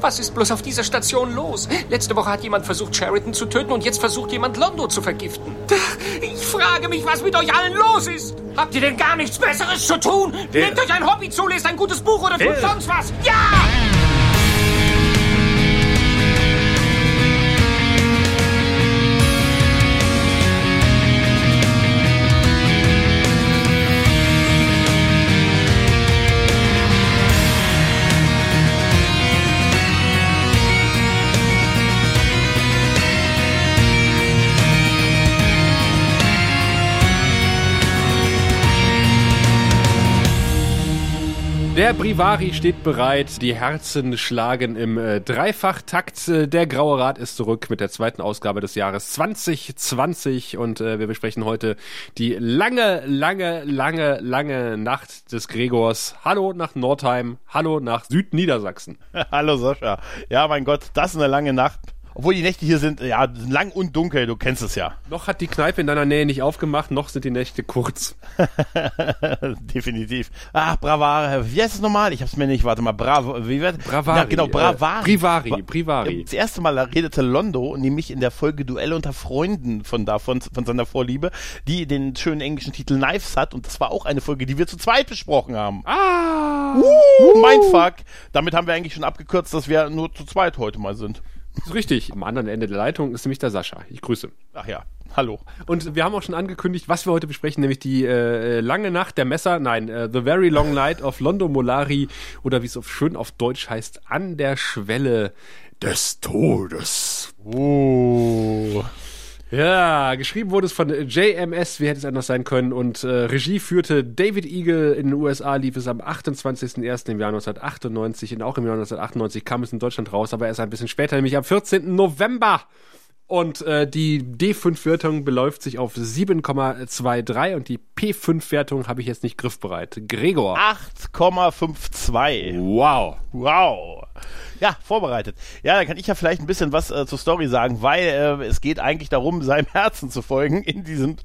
Was ist bloß auf dieser Station los? Letzte Woche hat jemand versucht, Sheridan zu töten und jetzt versucht jemand, Londo zu vergiften. Ich frage mich, was mit euch allen los ist. Habt ihr denn gar nichts Besseres zu tun? Nehmt euch ein Hobby zu, lest ein gutes Buch oder tut sonst was. Ja! Der Brivari steht bereit, die Herzen schlagen im äh, Dreifachtakt. Äh, der Graue Rat ist zurück mit der zweiten Ausgabe des Jahres 2020 und äh, wir besprechen heute die lange, lange, lange, lange Nacht des Gregors. Hallo nach Nordheim, hallo nach Südniedersachsen. hallo Sascha. Ja, mein Gott, das ist eine lange Nacht. Obwohl die Nächte hier sind, ja, lang und dunkel, du kennst es ja. Noch hat die Kneipe in deiner Nähe nicht aufgemacht, noch sind die Nächte kurz. Definitiv. Ach, Bravar, wie heißt es nochmal? Ich hab's mir nicht, warte mal, Bravo, wie wird? Bravari. Ja, genau, Bravari. Äh, Brivari, Brivari. Das erste Mal redete Londo, nämlich in der Folge Duelle unter Freunden von davon, von seiner Vorliebe, die den schönen englischen Titel Knives hat und das war auch eine Folge, die wir zu zweit besprochen haben. Ah! Uh, mein Fuck. Damit haben wir eigentlich schon abgekürzt, dass wir nur zu zweit heute mal sind. Richtig. Am anderen Ende der Leitung ist nämlich der Sascha. Ich grüße. Ach ja, hallo. Und wir haben auch schon angekündigt, was wir heute besprechen, nämlich die äh, lange Nacht der Messer, nein, äh, The Very Long Night of Londo Molari oder wie es auf schön auf Deutsch heißt, an der Schwelle des Todes. Oh. Ja, geschrieben wurde es von JMS, wie hätte es anders sein können, und äh, Regie führte David Eagle. In den USA lief es am 28.01. im Jahr 1998 und auch im Jahr 1998 kam es in Deutschland raus, aber erst ein bisschen später, nämlich am 14. November. Und äh, die D5-Wertung beläuft sich auf 7,23 und die P5-Wertung habe ich jetzt nicht griffbereit. Gregor. 8,52. Wow. Wow. Ja, vorbereitet. Ja, da kann ich ja vielleicht ein bisschen was äh, zur Story sagen, weil äh, es geht eigentlich darum, seinem Herzen zu folgen in, diesem,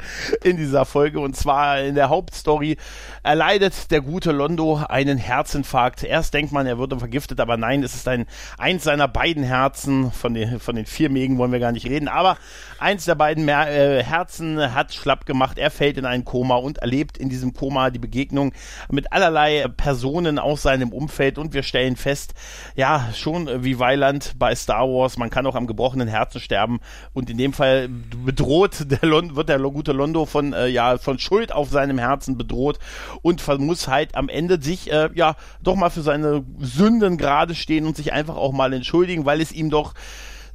in dieser Folge. Und zwar in der Hauptstory erleidet der gute Londo einen Herzinfarkt. Erst denkt man, er würde vergiftet, aber nein, es ist ein eins seiner beiden Herzen. Von den, von den vier Mägen wollen wir gar nicht reden, aber eins der beiden Mer äh, Herzen hat schlapp gemacht. Er fällt in ein Koma und erlebt in diesem Koma die Begegnung mit allerlei Personen aus seinem Umfeld. Und wir stellen fest, ja, schon äh, wie Weiland bei Star Wars, man kann auch am gebrochenen Herzen sterben und in dem Fall bedroht der Lon wird der gute Londo von äh, ja von Schuld auf seinem Herzen bedroht und muss halt am Ende sich äh, ja doch mal für seine Sünden gerade stehen und sich einfach auch mal entschuldigen, weil es ihm doch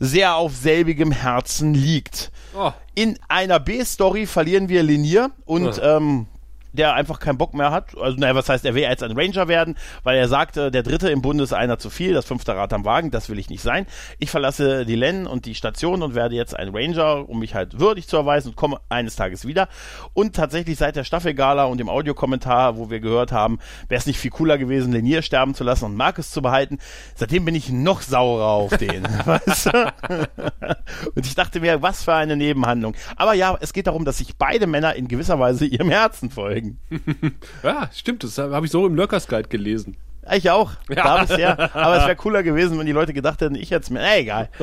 sehr auf selbigem Herzen liegt. Oh. In einer B-Story verlieren wir Linier und oh. ähm, der einfach keinen Bock mehr hat. Also, naja, was heißt, er will jetzt ein Ranger werden, weil er sagte, der dritte im Bunde ist einer zu viel, das fünfte Rad am Wagen, das will ich nicht sein. Ich verlasse die Len und die Station und werde jetzt ein Ranger, um mich halt würdig zu erweisen und komme eines Tages wieder. Und tatsächlich seit der Staffelgala und dem Audiokommentar, wo wir gehört haben, wäre es nicht viel cooler gewesen, Lenier sterben zu lassen und Marcus zu behalten. Seitdem bin ich noch saurer auf den. weißt du? und ich dachte mir, was für eine Nebenhandlung. Aber ja, es geht darum, dass sich beide Männer in gewisser Weise ihrem Herzen folgen zeigen. ja, stimmt, das habe ich so im Lurkers Guide gelesen. Ich auch. Ja. Da bisher. Aber es wäre cooler gewesen, wenn die Leute gedacht hätten, ich hätte es mir. Äh, egal.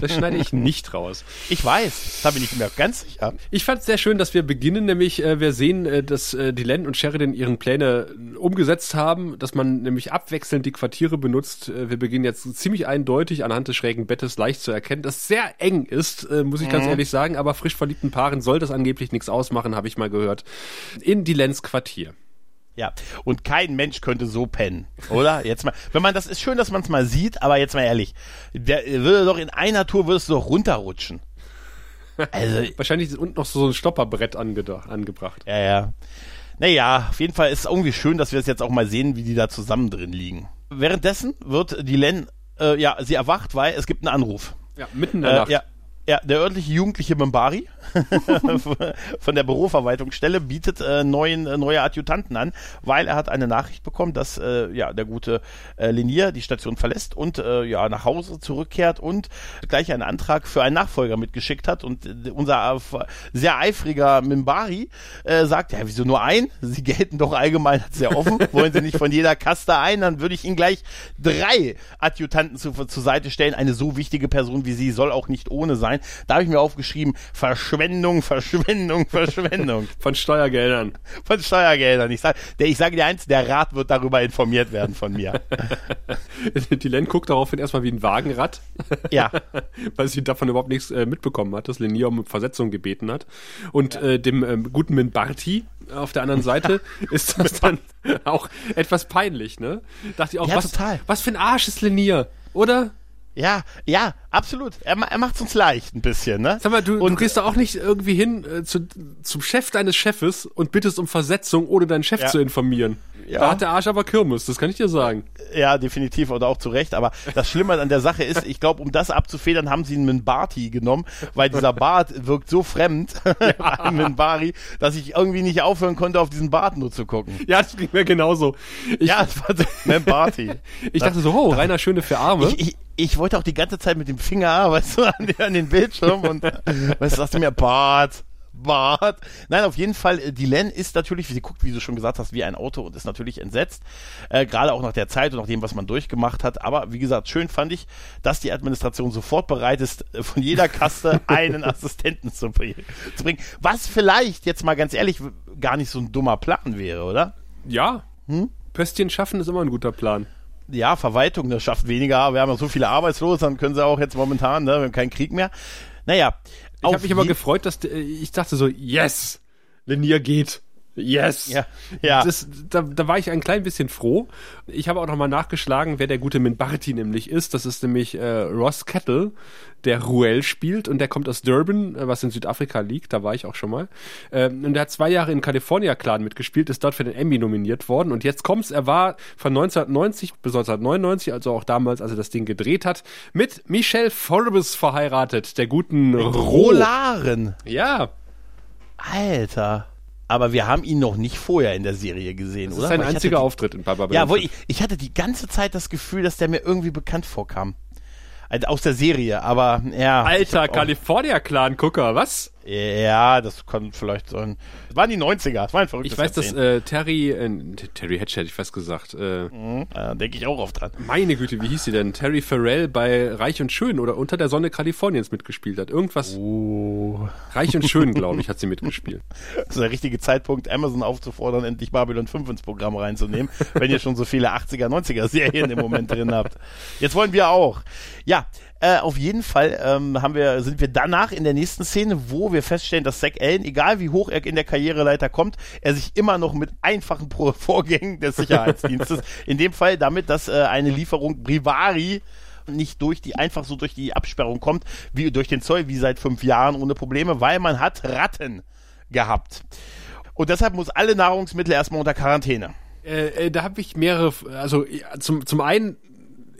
Das schneide ich nicht raus. Ich weiß. Das habe ich nicht mehr ganz sicher. Ich fand es sehr schön, dass wir beginnen, nämlich äh, wir sehen, äh, dass äh, die Len und Sheridan ihren Pläne umgesetzt haben, dass man nämlich abwechselnd die Quartiere benutzt. Äh, wir beginnen jetzt ziemlich eindeutig anhand des schrägen Bettes leicht zu erkennen, dass sehr eng ist, äh, muss ich ganz mhm. ehrlich sagen, aber frisch verliebten Paaren soll das angeblich nichts ausmachen, habe ich mal gehört. In die Lens Quartier. Ja, und kein Mensch könnte so pennen, oder? Jetzt mal, wenn man das ist schön, dass man es mal sieht, aber jetzt mal ehrlich, der würde doch in einer Tour würdest du doch runterrutschen. Also, Wahrscheinlich ist unten noch so ein Stopperbrett angebracht. Ja, ja. Naja, auf jeden Fall ist es irgendwie schön, dass wir es jetzt auch mal sehen, wie die da zusammen drin liegen. Währenddessen wird die Len, äh, ja, sie erwacht, weil es gibt einen Anruf. Ja, mitten in der äh, Nacht. Ja, Ja, der örtliche jugendliche Mimbari von der Büroverwaltungsstelle bietet äh, neuen, äh, neue Adjutanten an, weil er hat eine Nachricht bekommen, dass äh, ja der gute äh, Linier die Station verlässt und äh, ja nach Hause zurückkehrt und gleich einen Antrag für einen Nachfolger mitgeschickt hat und äh, unser äh, sehr eifriger Mimbari äh, sagt, ja wieso nur ein? Sie gelten doch allgemein als sehr offen. Wollen Sie nicht von jeder Kaste ein? Dann würde ich Ihnen gleich drei Adjutanten zu, zur Seite stellen. Eine so wichtige Person wie Sie soll auch nicht ohne sein. Da habe ich mir aufgeschrieben, Verschwendung, Verschwendung, Verschwendung. Von Steuergeldern. Von Steuergeldern. Ich, sag, der, ich sage dir eins, der Rat wird darüber informiert werden von mir. Die Len guckt daraufhin erstmal wie ein Wagenrad. Ja. Weil sie davon überhaupt nichts äh, mitbekommen hat, dass Lenier um Versetzung gebeten hat. Und äh, dem ähm, guten Minbarti auf der anderen Seite ist das dann auch etwas peinlich, ne? Dachte ich auch, Ja, was, total. was für ein Arsch ist Lenier, oder? Ja, ja, absolut. Er, er macht uns leicht ein bisschen, ne? Sag mal, du, Und- du gehst da auch nicht irgendwie hin äh, zu, zum Chef deines Chefes und bittest um Versetzung, ohne deinen Chef Ja. zu informieren. Ja. Da hat der Arsch aber Kirmes, das kann ich dir sagen. Ja, definitiv oder auch zu Recht. Aber das Schlimme an der Sache ist, ich glaube, um das abzufedern, haben sie einen Minbarti genommen, weil dieser Bart wirkt so fremd, ein Minbari, dass ich irgendwie nicht aufhören konnte, auf diesen Bart nur zu gucken. Ja, das ging mir genauso. Ich, Ja, es war so Minbarti. ich dachte so, oh, Rainer Schöne für Arme. Ich, ich, ich wollte auch die ganze Zeit mit dem Finger, weißt du, an, den- an den Bildschirm und weißt du, sagst du mir Bart, Bart. Nein, auf jeden Fall, äh, die Len ist natürlich, sie guckt, wie du schon gesagt hast, wie ein Auto und ist natürlich entsetzt. Äh, Gerade auch nach der Zeit und nach dem, was man durchgemacht hat. Aber wie gesagt, schön fand ich, dass die Administration sofort bereit ist, äh, von jeder Kaste einen Assistenten zu, zu bringen. Was vielleicht, jetzt mal ganz ehrlich, gar nicht so ein dummer Plan wäre, oder? ja. Pöstchen schaffen ist immer ein guter Plan. Ja, Verwaltung, das schafft weniger. Wir haben ja so viele Arbeitslose, dann können sie auch jetzt momentan, ne, wir haben keinen Krieg mehr. Naja. Ich habe mich aber gefreut, dass äh, ich dachte so, yes, Lenier geht. Yes. Ja, ja. Das, da, da war ich ein klein bisschen froh. Ich habe auch nochmal nachgeschlagen, wer der gute Minbarti nämlich ist. Das ist nämlich äh, Ross Kettle, der Ruel spielt und der kommt aus Durban, äh, was in Südafrika liegt. Da war ich auch schon mal. Ähm, und der hat zwei Jahre in California Clan mitgespielt, ist dort für den Emmy nominiert worden. Und jetzt kommt's, er war von 1990 bis 1999, also auch damals, als er das Ding gedreht hat, mit Michelle Forbes verheiratet, der guten. Rolaren. Ja, Alter. Aber wir haben ihn noch nicht vorher in der Serie gesehen, das oder? ist sein einziger hatte Auftritt in Papa die, Ja, wo ich, ich hatte die ganze Zeit das Gefühl, dass der mir irgendwie bekannt vorkam. Also aus der Serie, aber ja. Alter, California-Clan-Gucker, was? Ja, das kann vielleicht sein. Das waren die 90er, das war ein verrücktes Ich weiß, dass Jahrzehnt. äh, Terry, äh, Terry Hatch hätte ich fast gesagt, äh, Da denke ich auch oft dran. meine Güte, wie hieß sie denn? Terry Farrell bei Reich und Schön oder Unter der Sonne Kaliforniens mitgespielt hat. Irgendwas. Oh. Reich und Schön, glaube ich, hat sie mitgespielt. Das ist der richtige Zeitpunkt, Amazon aufzufordern, endlich Babylon 5 ins Programm reinzunehmen, wenn ihr schon so viele 80er, 90er Serien im Moment drin habt. Jetzt wollen wir auch. Ja, äh, auf jeden Fall ähm, haben wir, sind wir danach in der nächsten Szene, wo wir feststellen, dass Zack Allen, egal wie hoch er in der Karriereleiter kommt, er sich immer noch mit einfachen Vorgängen des Sicherheitsdienstes, in dem Fall damit, dass äh, eine Lieferung Brivari nicht durch die, einfach so durch die Absperrung kommt, wie durch den Zoll, wie seit fünf Jahren ohne Probleme, weil man hat Ratten gehabt. Und deshalb muss alle Nahrungsmittel erstmal unter Quarantäne. Äh, äh, da habe ich mehrere, also ja, zum, zum einen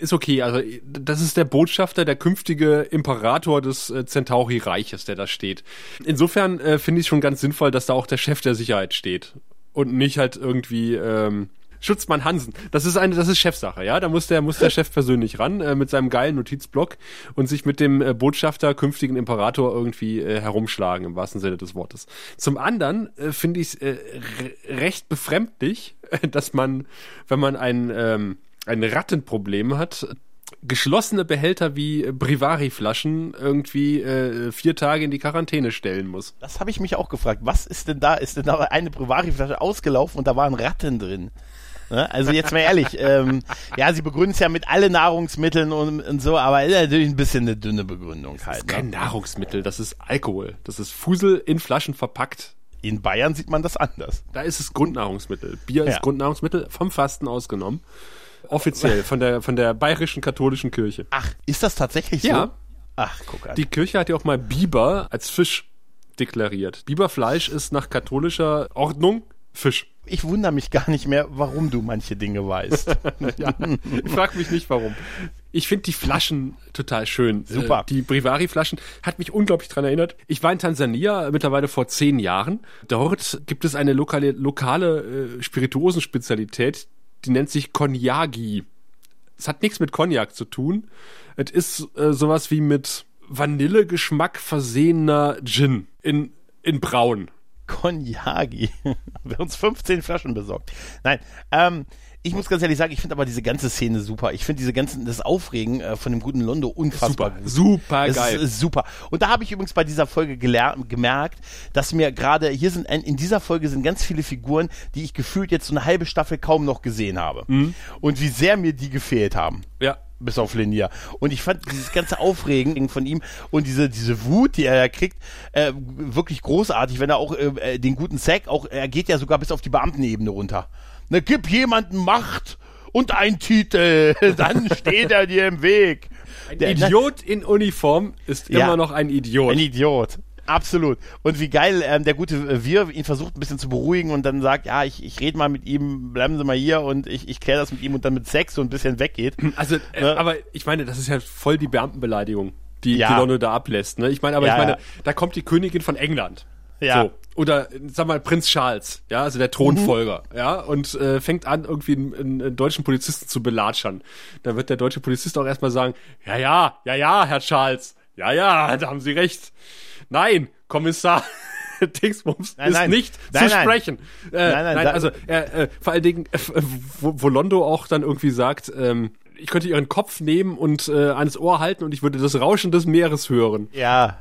ist okay, also das ist der Botschafter, der künftige Imperator des äh, Centauri-Reiches, der da steht. Insofern äh, finde ich schon ganz sinnvoll, dass da auch der Chef der Sicherheit steht und nicht halt irgendwie ähm, Schutzmann Hansen. Das ist eine, das ist Chefsache, ja. Da muss der, muss der Chef persönlich ran äh, mit seinem geilen Notizblock und sich mit dem äh, Botschafter, künftigen Imperator irgendwie äh, herumschlagen im wahrsten Sinne des Wortes. Zum anderen äh, finde ich es äh, re recht befremdlich, dass man, wenn man ein ähm, ein Rattenproblem hat, geschlossene Behälter wie Brivari-Flaschen irgendwie äh, vier Tage in die Quarantäne stellen muss. Das habe ich mich auch gefragt. Was ist denn da? Ist denn da eine Brivari-Flasche ausgelaufen und da waren Ratten drin? Ne? Also jetzt mal ehrlich, ähm, ja, sie begründen es ja mit alle Nahrungsmitteln und, und so, aber ist natürlich ein bisschen eine dünne Begründung Das halt. ist kein Ne? Nahrungsmittel, das ist Alkohol. Das ist Fusel in Flaschen verpackt. In Bayern sieht man das anders. Da ist es Grundnahrungsmittel. Bier Ja. ist Grundnahrungsmittel, vom Fasten ausgenommen. Offiziell, von der, von der bayerischen katholischen Kirche. Ach, ist das tatsächlich so? Ja. Ach, guck an. Die Kirche hat ja auch mal Biber als Fisch deklariert. Biberfleisch ist nach katholischer Ordnung Fisch. Ich wundere mich gar nicht mehr, warum du manche Dinge weißt. ja, ich frage mich nicht warum. Ich finde die Flaschen total schön. Super. Äh, die Brivari-Flaschen hat mich unglaublich dran erinnert. Ich war in Tansania mittlerweile vor zehn Jahren. Dort gibt es eine lokale, lokale äh, Spirituosenspezialität, die nennt sich Konyagi. Es hat nichts mit Cognac zu tun. Es ist äh, sowas wie mit Vanillegeschmack versehener Gin in, in braun. Konyagi. Wir haben uns 15 Flaschen besorgt. Nein, ähm, ich muss ganz ehrlich sagen, ich finde aber diese ganze Szene super. Ich finde diese ganzen, das Aufregen äh, von dem guten Londo unfassbar Super, gut. super Das geil. Ist, super. Und da habe ich übrigens bei dieser Folge gelernt, gemerkt, dass mir gerade, hier sind, ein- in dieser Folge sind ganz viele Figuren, die ich gefühlt jetzt so eine halbe Staffel kaum noch gesehen habe. Mhm. Und wie sehr mir die gefehlt haben ja. bis auf Linia. Und ich fand dieses ganze Aufregen von ihm und diese, diese Wut, die er ja kriegt, äh, wirklich großartig, wenn er auch äh, den guten Zack, auch, er geht ja sogar bis auf die Beamtenebene runter. Ne, gib jemanden Macht und einen Titel, dann steht er dir im Weg. Ein Der- Idiot in Uniform ist Ja. immer noch ein Idiot. Ein Idiot. Absolut. Und wie geil ähm, der gute Wir ihn versucht ein bisschen zu beruhigen und dann sagt, ja, ich, ich rede mal mit ihm, bleiben Sie mal hier und ich, ich kläre das mit ihm und dann mit Sex so ein bisschen weggeht. Also, äh, Ne? aber ich meine, das ist ja voll die Beamtenbeleidigung, die Ja. die Lonno da ablässt. Ne? Ich meine, aber Ja, ich meine, ja. da kommt die Königin von England. Ja. So. Oder sag mal Prinz Charles, ja, also der Thronfolger, ja, und äh, fängt an, irgendwie einen, einen, deutschen Polizisten zu belatschern. Dann wird der deutsche Polizist auch erstmal sagen, ja, ja, ja, ja, Herr Charles, ja, ja, da haben Sie recht. Nein, Kommissar Dingsbums Nein, ist nein. nicht Nein, zu nein. sprechen. Äh, Nein, nein, also äh, äh, vor allen Dingen, äh, wo, wo Londo auch dann irgendwie sagt, ähm, ich könnte ihren Kopf nehmen und äh, ans Ohr halten und ich würde das Rauschen des Meeres hören. Ja.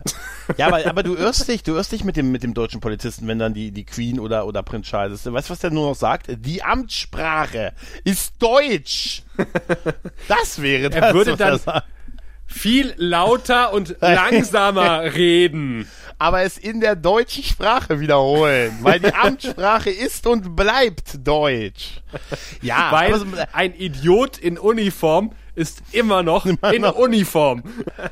Ja, aber, aber du irrst dich, du irrst dich mit dem, mit dem deutschen Polizisten, wenn dann die, die Queen oder, oder Prinz Charles ist. Weißt du, was der nur noch sagt? Die Amtssprache ist Deutsch. Das wäre das. Er würde dann-. Viel lauter und langsamer reden. Aber es in der deutschen Sprache wiederholen, weil die Amtssprache ist und bleibt Deutsch. Ja, Weil so, ein Idiot in Uniform ist immer noch in noch. Uniform.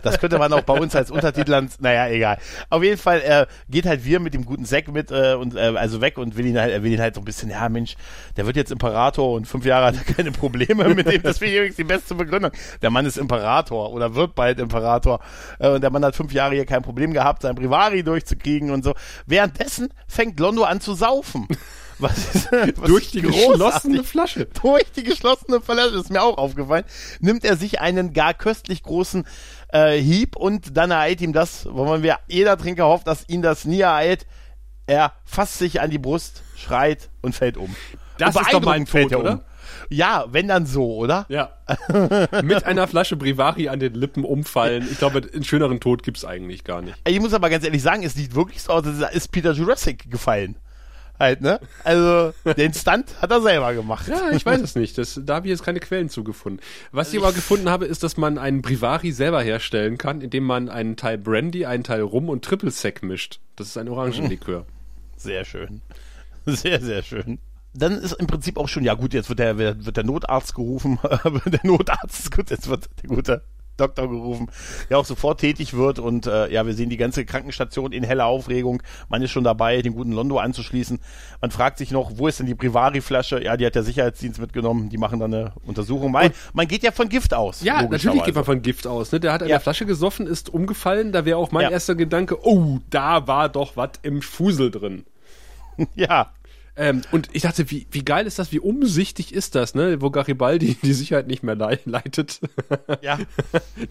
das könnte man auch bei uns als Untertitel ans, naja, egal. Auf jeden Fall äh, geht halt wir mit dem guten Zack mit äh, und äh, also weg und will ihn halt, er will ihn halt so ein bisschen, ja Mensch, der wird jetzt Imperator und fünf Jahre hat er keine Probleme mit dem. Das finde ich übrigens die beste Begründung. Der Mann ist Imperator oder wird bald Imperator äh, und der Mann hat fünf Jahre hier kein Problem gehabt, sein Privari durchzukriegen und so. Währenddessen fängt Londo an zu saufen. Was ist, was Durch die geschlossene Flasche. durch die geschlossene Flasche, ist mir auch aufgefallen, nimmt er sich einen gar köstlich großen äh, Hieb und dann ereilt ihm das, wovon wir jeder Trinker hofft, dass ihn das nie ereilt. Er fasst sich an die Brust, schreit und fällt um. Das ist doch mal ein beeindruckend fällt Tod, er oder? um. Ja, wenn dann so, oder? Ja. Mit einer Flasche Brivari an den Lippen umfallen. Ich glaube, einen schöneren Tod gibt's eigentlich gar nicht. Ich muss aber ganz ehrlich sagen, es sieht wirklich so aus, als ist Peter Jurassic gefallen. Halt, ne? Also, den Stunt hat er selber gemacht. Ja, ich weiß es nicht. Das, da habe ich jetzt keine Quellen zugefunden. Was ich aber gefunden habe, ist, dass man einen Brivari selber herstellen kann, indem man einen Teil Brandy, einen Teil Rum und Triple Sec mischt. Das ist ein Orangenlikör. Sehr schön. Sehr, sehr schön. Dann ist im Prinzip auch schon, ja gut, jetzt wird der, wird der Notarzt gerufen. der Notarzt ist gut, jetzt wird der gute Doktor gerufen, der auch sofort tätig wird. Und äh, ja, wir sehen die ganze Krankenstation in heller Aufregung. Man ist schon dabei, den guten Londo anzuschließen. Man fragt sich noch, wo ist denn die Brivari-Flasche? Ja, die hat der Sicherheitsdienst mitgenommen. Die machen dann eine Untersuchung. Man, man geht ja von Gift aus. Ja, natürlich geht man von Gift aus. Ne? Der hat an Ja. der Flasche gesoffen, ist umgefallen. Da wäre auch mein Ja. erster Gedanke, oh, da war doch was im Fusel drin. Ja, Ähm, und ich dachte, wie, wie geil ist das, wie umsichtig ist das, ne? wo Garibaldi die Sicherheit nicht mehr lei- leitet. ja.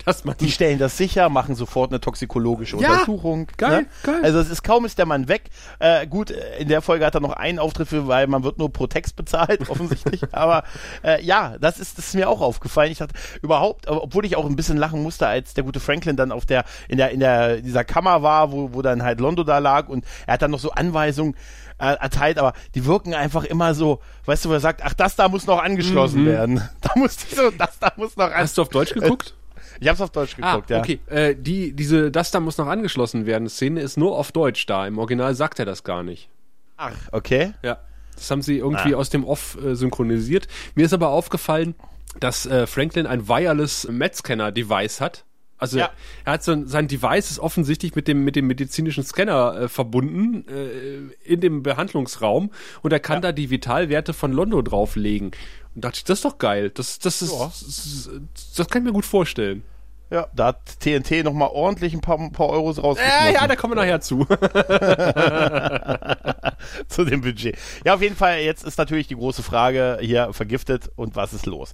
Dass man Die stellen das sicher, machen sofort eine toxikologische Ja, Untersuchung. geil, ne? geil. Also es ist kaum ist der Mann weg. Äh, gut, äh, in der Folge hat er noch einen Auftritt für, weil man wird nur pro Text bezahlt, offensichtlich. Aber äh, ja, das ist, das ist mir auch aufgefallen. Ich dachte überhaupt, obwohl ich auch ein bisschen lachen musste, als der gute Franklin dann auf der in der in der dieser Kammer war, wo wo dann halt Londo da lag und er hat dann noch so Anweisungen äh, erteilt, aber die wirken einfach immer so, weißt du, wo er sagt, ach das da muss noch angeschlossen werden. Da muss die so, das da muss noch. Mhm. Hast du auf Deutsch geguckt? Ich hab's auf Deutsch geguckt, ah, ja. okay. Äh, die, diese, das da muss noch angeschlossen werden. Szene ist nur auf Deutsch da. Im Original sagt er das gar nicht. Ach, okay. Ja. Das haben sie irgendwie Ah. aus dem Off äh, synchronisiert. Mir ist aber aufgefallen, dass äh, Franklin ein Wireless Met-Scanner-Device hat. Also Ja. er hat so sein Device ist offensichtlich mit dem mit dem medizinischen Scanner äh, verbunden äh, in dem Behandlungsraum und er kann da die Vitalwerte von Londo drauflegen. Und dachte ich, das ist doch geil. Das das ist Ja. das, das kann ich mir gut vorstellen. Ja, da hat TNT nochmal ordentlich ein paar, ein paar Euros Ja, rausgeschmissen. ja, da kommen wir nachher zu. zu dem Budget. Ja, auf jeden Fall, jetzt ist natürlich die große Frage hier vergiftet und was ist los?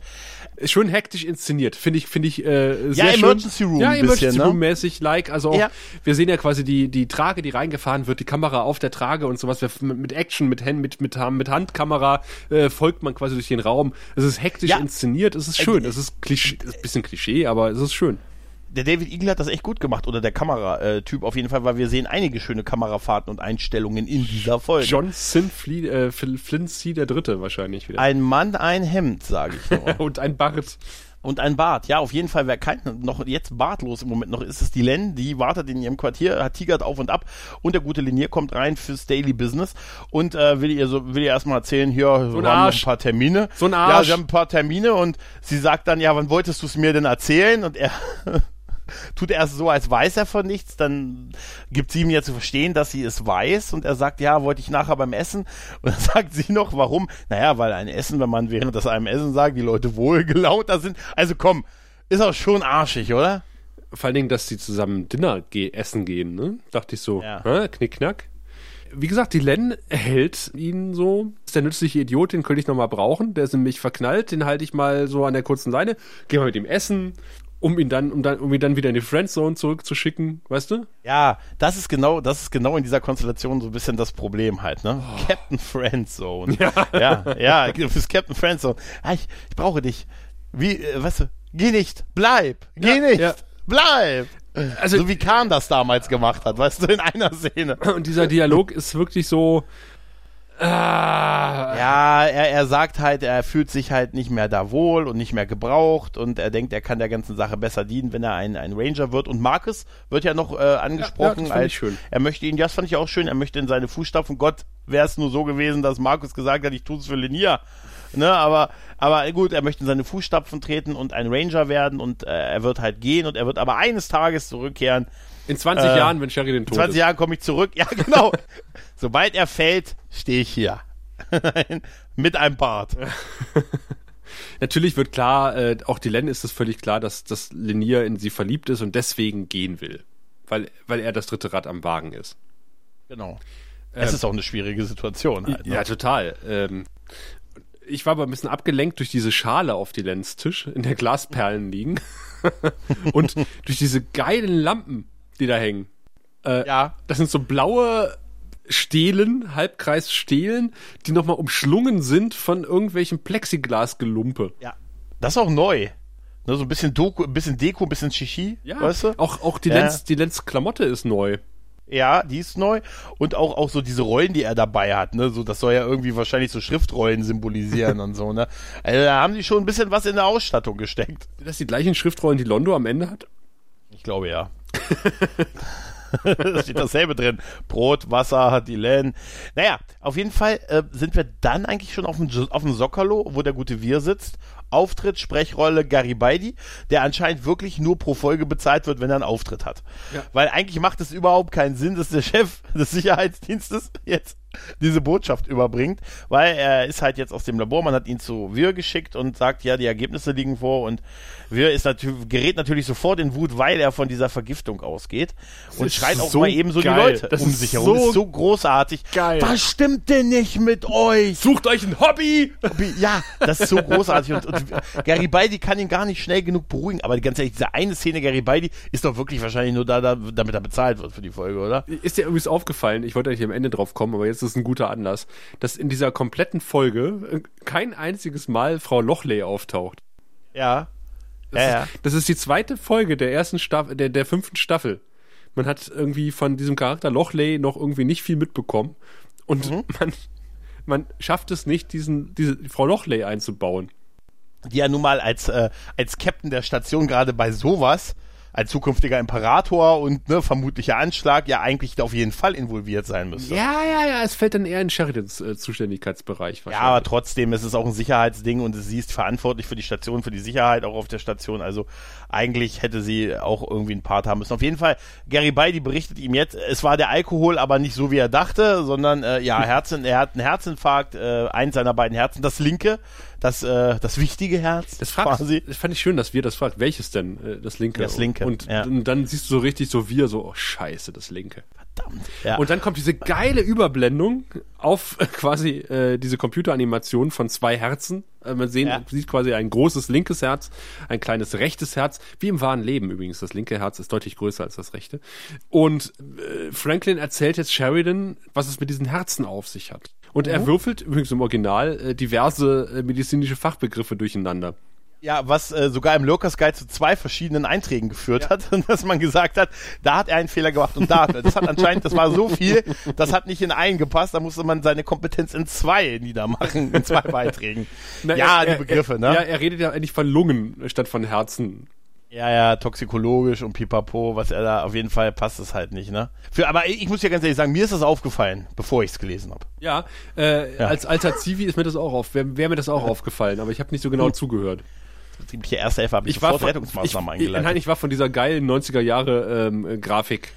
Schön hektisch inszeniert, finde ich, finde ich äh, sehr schön. Emergency Room ja, ein Emergency bisschen, ne? Room mäßig, like, also auch, Ja. wir sehen ja quasi die die Trage, die reingefahren wird, die Kamera auf der Trage und sowas. Wir, mit, Action, mit Hand, mit mit, mit Handkamera äh, folgt man quasi durch den Raum. Es ist hektisch Ja. inszeniert, es ist schön, es ist Klischee, ist ein bisschen Klischee, aber es ist schön. Der David Eagle hat das echt gut gemacht, oder der Kameratyp auf jeden Fall, weil wir sehen einige schöne Kamerafahrten und Einstellungen in dieser Folge. John Sinfleet, äh, Flynn C. der Dritte wahrscheinlich wieder. Ein Mann, ein Hemd, sage ich nur. und ein Bart. Und ein Bart. Ja, auf jeden Fall, wer kein, noch jetzt bartlos im Moment noch ist, ist die Len, die wartet in ihrem Quartier, hat tigert auf und ab und der gute Linier kommt rein fürs Daily Business und äh, will ihr so will ihr erstmal erzählen, hier so ein wir haben ein paar Termine. So ein Ja, Arsch. sie haben ein paar Termine und sie sagt dann, ja, wann wolltest du es mir denn erzählen? Und er tut erst so, als weiß er von nichts, dann gibt sie ihm ja zu verstehen, dass sie es weiß und er sagt, ja, wollte ich nachher beim Essen und dann sagt sie noch, warum? Naja, weil ein Essen, wenn man während das einem Essen sagt, die Leute wohlgelauter sind. Also komm, ist auch schon arschig, oder? Vor allen Dingen, dass sie zusammen Dinner ge essen gehen, ne? Dachte ich so, Ja. knickknack. Wie gesagt, die Len hält ihn so. Ist der nützliche Idiot, den könnte ich noch mal brauchen. Der ist nämlich verknallt, den halte ich mal so an der kurzen Leine. Geh mal mit ihm essen, um ihn dann, um dann, um ihn dann wieder in die Friendzone zurückzuschicken, weißt du? Ja, das ist genau, das ist genau in dieser Konstellation so ein bisschen das Problem halt, ne? Captain Friendzone. Ja, ja, ja bist Captain Friendzone. Ah, ich, ich brauche dich. Wie, äh, weißt du, geh nicht, bleib, geh Ja, nicht, ja. bleib. Also- so wie Khan das damals gemacht hat, weißt du, in einer Szene. Und dieser Dialog ist wirklich so. Ah, Ja, er, er sagt halt, er fühlt sich halt nicht mehr da wohl und nicht mehr gebraucht und er denkt, er kann der ganzen Sache besser dienen, wenn er ein, ein Ranger wird. Und Marcus wird ja noch äh, Ja, angesprochen ja, das fand als ich schön. er möchte ihn, ja, das fand ich auch schön, er möchte in seine Fußstapfen. Gott, wäre es nur so gewesen, dass Marcus gesagt hat, ich tue es für Linier. Ne, aber, aber gut, er möchte in seine Fußstapfen treten und ein Ranger werden und äh, er wird halt gehen und er wird aber eines Tages zurückkehren. In 20 Äh, Jahren, wenn Sherry den Tod 20 ist. Jahren komme ich zurück. Ja, genau. Sobald er fällt, stehe ich hier. Mit einem Bart. Natürlich wird klar, äh, auch die Len ist es völlig klar, dass, dass Linier in sie verliebt ist und deswegen gehen will. Weil, weil er das dritte Rad am Wagen ist. Genau. Es ist auch eine schwierige Situation halt. Ne? Ja, total. Ähm, ich war aber ein bisschen abgelenkt durch diese Schale auf die Lens Tisch, in der Glasperlen liegen. und durch diese geilen Lampen, die da hängen. Äh, ja. Das sind so blaue Stelen, Halbkreisstelen, die nochmal umschlungen sind von irgendwelchen Plexiglasgelumpe. Ja. Das ist auch neu. Ne, so ein bisschen Doku, ein bisschen Deko, ein bisschen Shishi, Ja, weißt du? auch, auch die Ja. Lenz, die Lenz Klamotte ist neu. Ja, die ist neu. Und auch, auch so diese Rollen, die er dabei hat, ne? So, das soll ja irgendwie wahrscheinlich so Schriftrollen symbolisieren und so, ne? Also da haben die schon ein bisschen was in der Ausstattung gesteckt. Sind das die gleichen Schriftrollen, die Londo am Ende hat? Ich glaube ja. Da steht dasselbe drin. Brot, Wasser, die Len. Naja, auf jeden Fall äh, sind wir dann eigentlich schon auf dem, auf dem Sockerlo, wo der gute Wir sitzt. Auftritt, Sprechrolle Garibaldi, der anscheinend wirklich nur pro Folge bezahlt wird, wenn er einen Auftritt hat. Ja. Weil eigentlich macht es überhaupt keinen Sinn, dass der Chef des Sicherheitsdienstes jetzt diese Botschaft überbringt, weil er ist halt jetzt aus dem Labor, man hat ihn zu Wir geschickt und sagt, ja, die Ergebnisse liegen vor und Wir ist natürlich, gerät natürlich sofort in Wut, weil er von dieser Vergiftung ausgeht und ist schreit auch so mal eben so die Leute Das um ist sich herum. so das ist so großartig. geil. Was stimmt denn nicht mit euch? Sucht euch ein Hobby! Ja, das ist so großartig. Und, und Garibaldi kann ihn gar nicht schnell genug beruhigen. Aber ganz ehrlich, diese eine Szene Garibaldi ist doch wirklich wahrscheinlich nur da, da damit er bezahlt wird für die Folge, oder? Ist dir übrigens aufgefallen, ich wollte eigentlich am Ende drauf kommen, aber jetzt ist ein guter Anlass, dass in dieser kompletten Folge äh, kein einziges Mal Frau Lochley auftaucht. Ja. Das, Ja, ja. Ist, das ist die zweite Folge der ersten Staffel, der, der fünften Staffel. Man hat irgendwie von diesem Charakter Lochley noch irgendwie nicht viel mitbekommen. Und Mhm. man, man schafft es nicht, diesen, diese Frau Lochley einzubauen. Die ja nun mal als, äh, als Captain der Station gerade bei sowas ein zukünftiger Imperator und ne, vermutlicher Anschlag ja eigentlich auf jeden Fall involviert sein müsste. Ja, ja, ja, es fällt dann eher in Sheridans äh, Zuständigkeitsbereich. Ja, aber trotzdem ist es auch ein Sicherheitsding und sie ist verantwortlich für die Station, für die Sicherheit auch auf der Station. Also eigentlich hätte sie auch irgendwie einen Part haben müssen. Auf jeden Fall, Gary Beide berichtet ihm jetzt, es war der Alkohol, aber nicht so, wie er dachte, sondern äh, ja, Herzen, er hat einen Herzinfarkt, äh, eins seiner beiden Herzen, das linke, das, äh, das wichtige Herz. Das, fragst, quasi. das fand ich schön, dass wir das fragt. Welches denn? Äh, das linke. Das linke. Und, ja. und dann siehst du so richtig so wir so, oh scheiße, das linke. Verdammt. Ja. Und dann kommt diese geile Überblendung auf quasi äh, diese Computeranimation von zwei Herzen. Äh, man sehen, ja. sieht quasi ein großes linkes Herz, ein kleines rechtes Herz, wie im wahren Leben übrigens. Das linke Herz ist deutlich größer als das rechte. Und äh, Franklin erzählt jetzt Sheridan, was es mit diesen Herzen auf sich hat. Und er mhm. würfelt übrigens im Original äh, diverse äh, medizinische Fachbegriffe durcheinander. Ja, was äh, sogar im Locus Guide zu zwei verschiedenen Einträgen geführt ja. hat, dass man gesagt hat, da hat er einen Fehler gemacht und da. Das hat anscheinend, das war so viel, das hat nicht in einen gepasst, da musste man seine Kompetenz in zwei niedermachen, in zwei Beiträgen. Na, ja, er, die Begriffe, er, ne? Ja, er redet ja eigentlich von Lungen statt von Herzen. Ja, ja, toxikologisch und pipapo, was er da auf jeden Fall passt es halt nicht, ne? Für, aber ich muss ja ganz ehrlich sagen, mir ist das aufgefallen, bevor ich es gelesen habe. Ja, äh, ja, als alter Zivi ist mir das auch auf, wäre wär mir das auch aufgefallen, aber ich habe nicht so genau zugehört. Ziemliche erste Hilfe habe ich, ich sofort von, Rettungsmaßnahmen ich, eingeleitet. Nein, ich war von dieser geilen 90er Jahre ähm, Grafik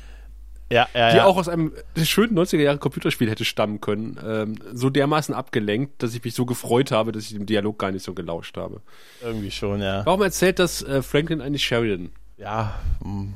ja, ja, die ja. auch aus einem schönen 90er Jahre Computerspiel hätte stammen können, ähm, so dermaßen abgelenkt, dass ich mich so gefreut habe, dass ich dem Dialog gar nicht so gelauscht habe. Irgendwie schon, ja. Warum erzählt das äh, Franklin eigentlich Sheridan? Ja. Mh. Hm.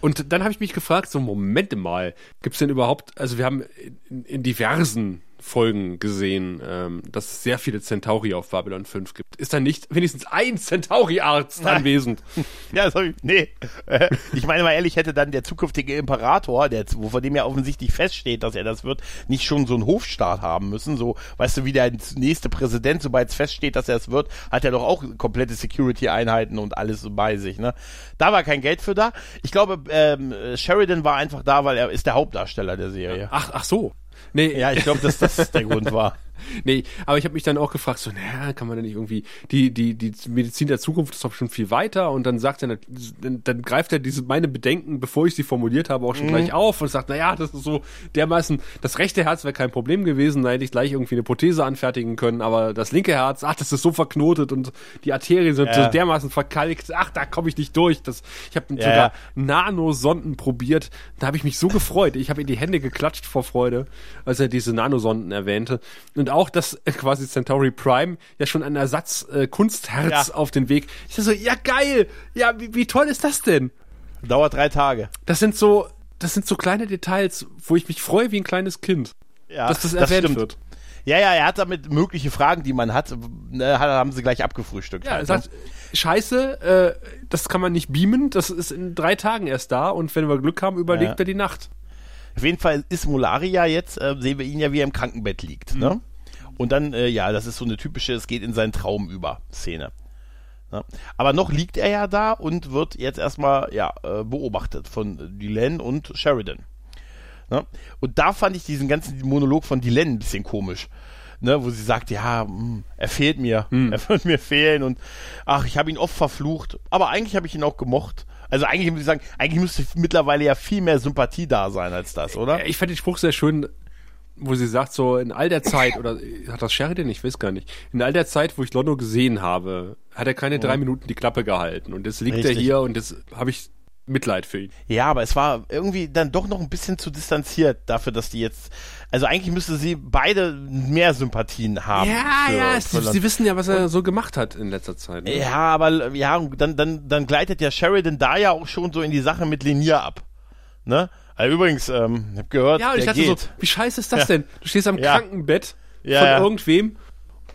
Und dann habe ich mich gefragt, so Momente mal, gibt es denn überhaupt, also wir haben in, in diversen Folgen gesehen, ähm, dass es sehr viele Centauri auf Babylon 5 gibt. Ist da nicht wenigstens ein Centauri-Arzt anwesend? ja, sorry, nee. Äh, ich meine mal ehrlich, hätte dann der zukünftige Imperator, der, von dem ja offensichtlich feststeht, dass er das wird, nicht schon so einen Hofstaat haben müssen. So, weißt du, wie der nächste Präsident, sobald es feststeht, dass er es wird, hat er doch auch komplette Security-Einheiten und alles so bei sich. Ne? Da war kein Geld für da. Ich glaube, ähm, Sheridan war einfach da, weil er ist der Hauptdarsteller der Serie. Ach, ach so. Nee. Ja, ich glaube, dass das der Grund war. nee, aber ich habe mich dann auch gefragt, so, naja, kann man denn nicht irgendwie, die, die, die Medizin der Zukunft ist doch schon viel weiter und dann sagt er, dann, dann greift er diese, meine Bedenken, bevor ich sie formuliert habe, auch schon mhm. gleich auf und sagt, naja, das ist so dermaßen, das rechte Herz wäre kein Problem gewesen, da hätte ich gleich irgendwie eine Prothese anfertigen können, aber das linke Herz, ach, das ist so verknotet und die Arterien sind ja. so dermaßen verkalkt, ach, da komme ich nicht durch. Das, ich habe ja, sogar. Nanosonden probiert, da habe ich mich so gefreut, ich habe in die Hände geklatscht vor Freude, als er diese Nanosonden erwähnte und auch, dass äh, quasi Centauri Prime ja schon ein Ersatz äh, Kunstherz ja. auf den Weg. Ich dachte so, ja geil, ja wie, wie toll ist das denn? Dauert drei Tage. Das sind so, das sind so kleine Details, wo ich mich freue wie ein kleines Kind, ja, dass das erwähnt das wird. Ja, ja, er hat damit mögliche Fragen, die man hat, ne, haben sie gleich abgefrühstückt. Ja, halt, er sagt, ne? scheiße, äh, das kann man nicht beamen, das ist in drei Tagen erst da und wenn wir Glück haben, überlegt ja. er die Nacht. Auf jeden Fall ist Molaria jetzt, äh, sehen wir ihn ja, wie er im Krankenbett liegt, ne? mhm. ne? Und dann, äh, ja, das ist so eine typische, es geht in seinen Traum über Szene. Ja. Aber noch liegt er ja da und wird jetzt erstmal ja, äh, beobachtet von Dylan und Sheridan. Ja. Und da fand ich diesen ganzen Monolog von Dylan ein bisschen komisch. Ne, wo sie sagt, ja, mh, hm, er fehlt mir, hm. er wird mir fehlen und ach, ich habe ihn oft verflucht, aber eigentlich habe ich ihn auch gemocht. Also eigentlich muss ich sagen, eigentlich müsste mittlerweile ja viel mehr Sympathie da sein als das, oder? Ich fand den Spruch sehr schön, wo sie sagt, so in all der Zeit, oder hat das Sheridan? Ich weiß gar nicht. In all der Zeit, wo ich Londo gesehen habe, hat er keine drei Minuten die Klappe gehalten. Und jetzt liegt Richtig. er hier und jetzt habe ich Mitleid für ihn. Ja, aber es war irgendwie dann doch noch ein bisschen zu distanziert dafür, dass die jetzt. Also eigentlich müsste sie beide mehr Sympathien haben. Ja, für, ja, für sie, sie, wissen ja, was er so gemacht hat in letzter Zeit. Ne? Ja, aber ja, dann, dann, dann gleitet ja Sheridan da ja auch schon so in die Sache mit Linier ab. Ne? Also übrigens, ähm, ich hab gehört, ja, und ich dachte geht. so, wie scheiße ist das ja. denn? Du stehst am ja. Krankenbett ja, von irgendwem.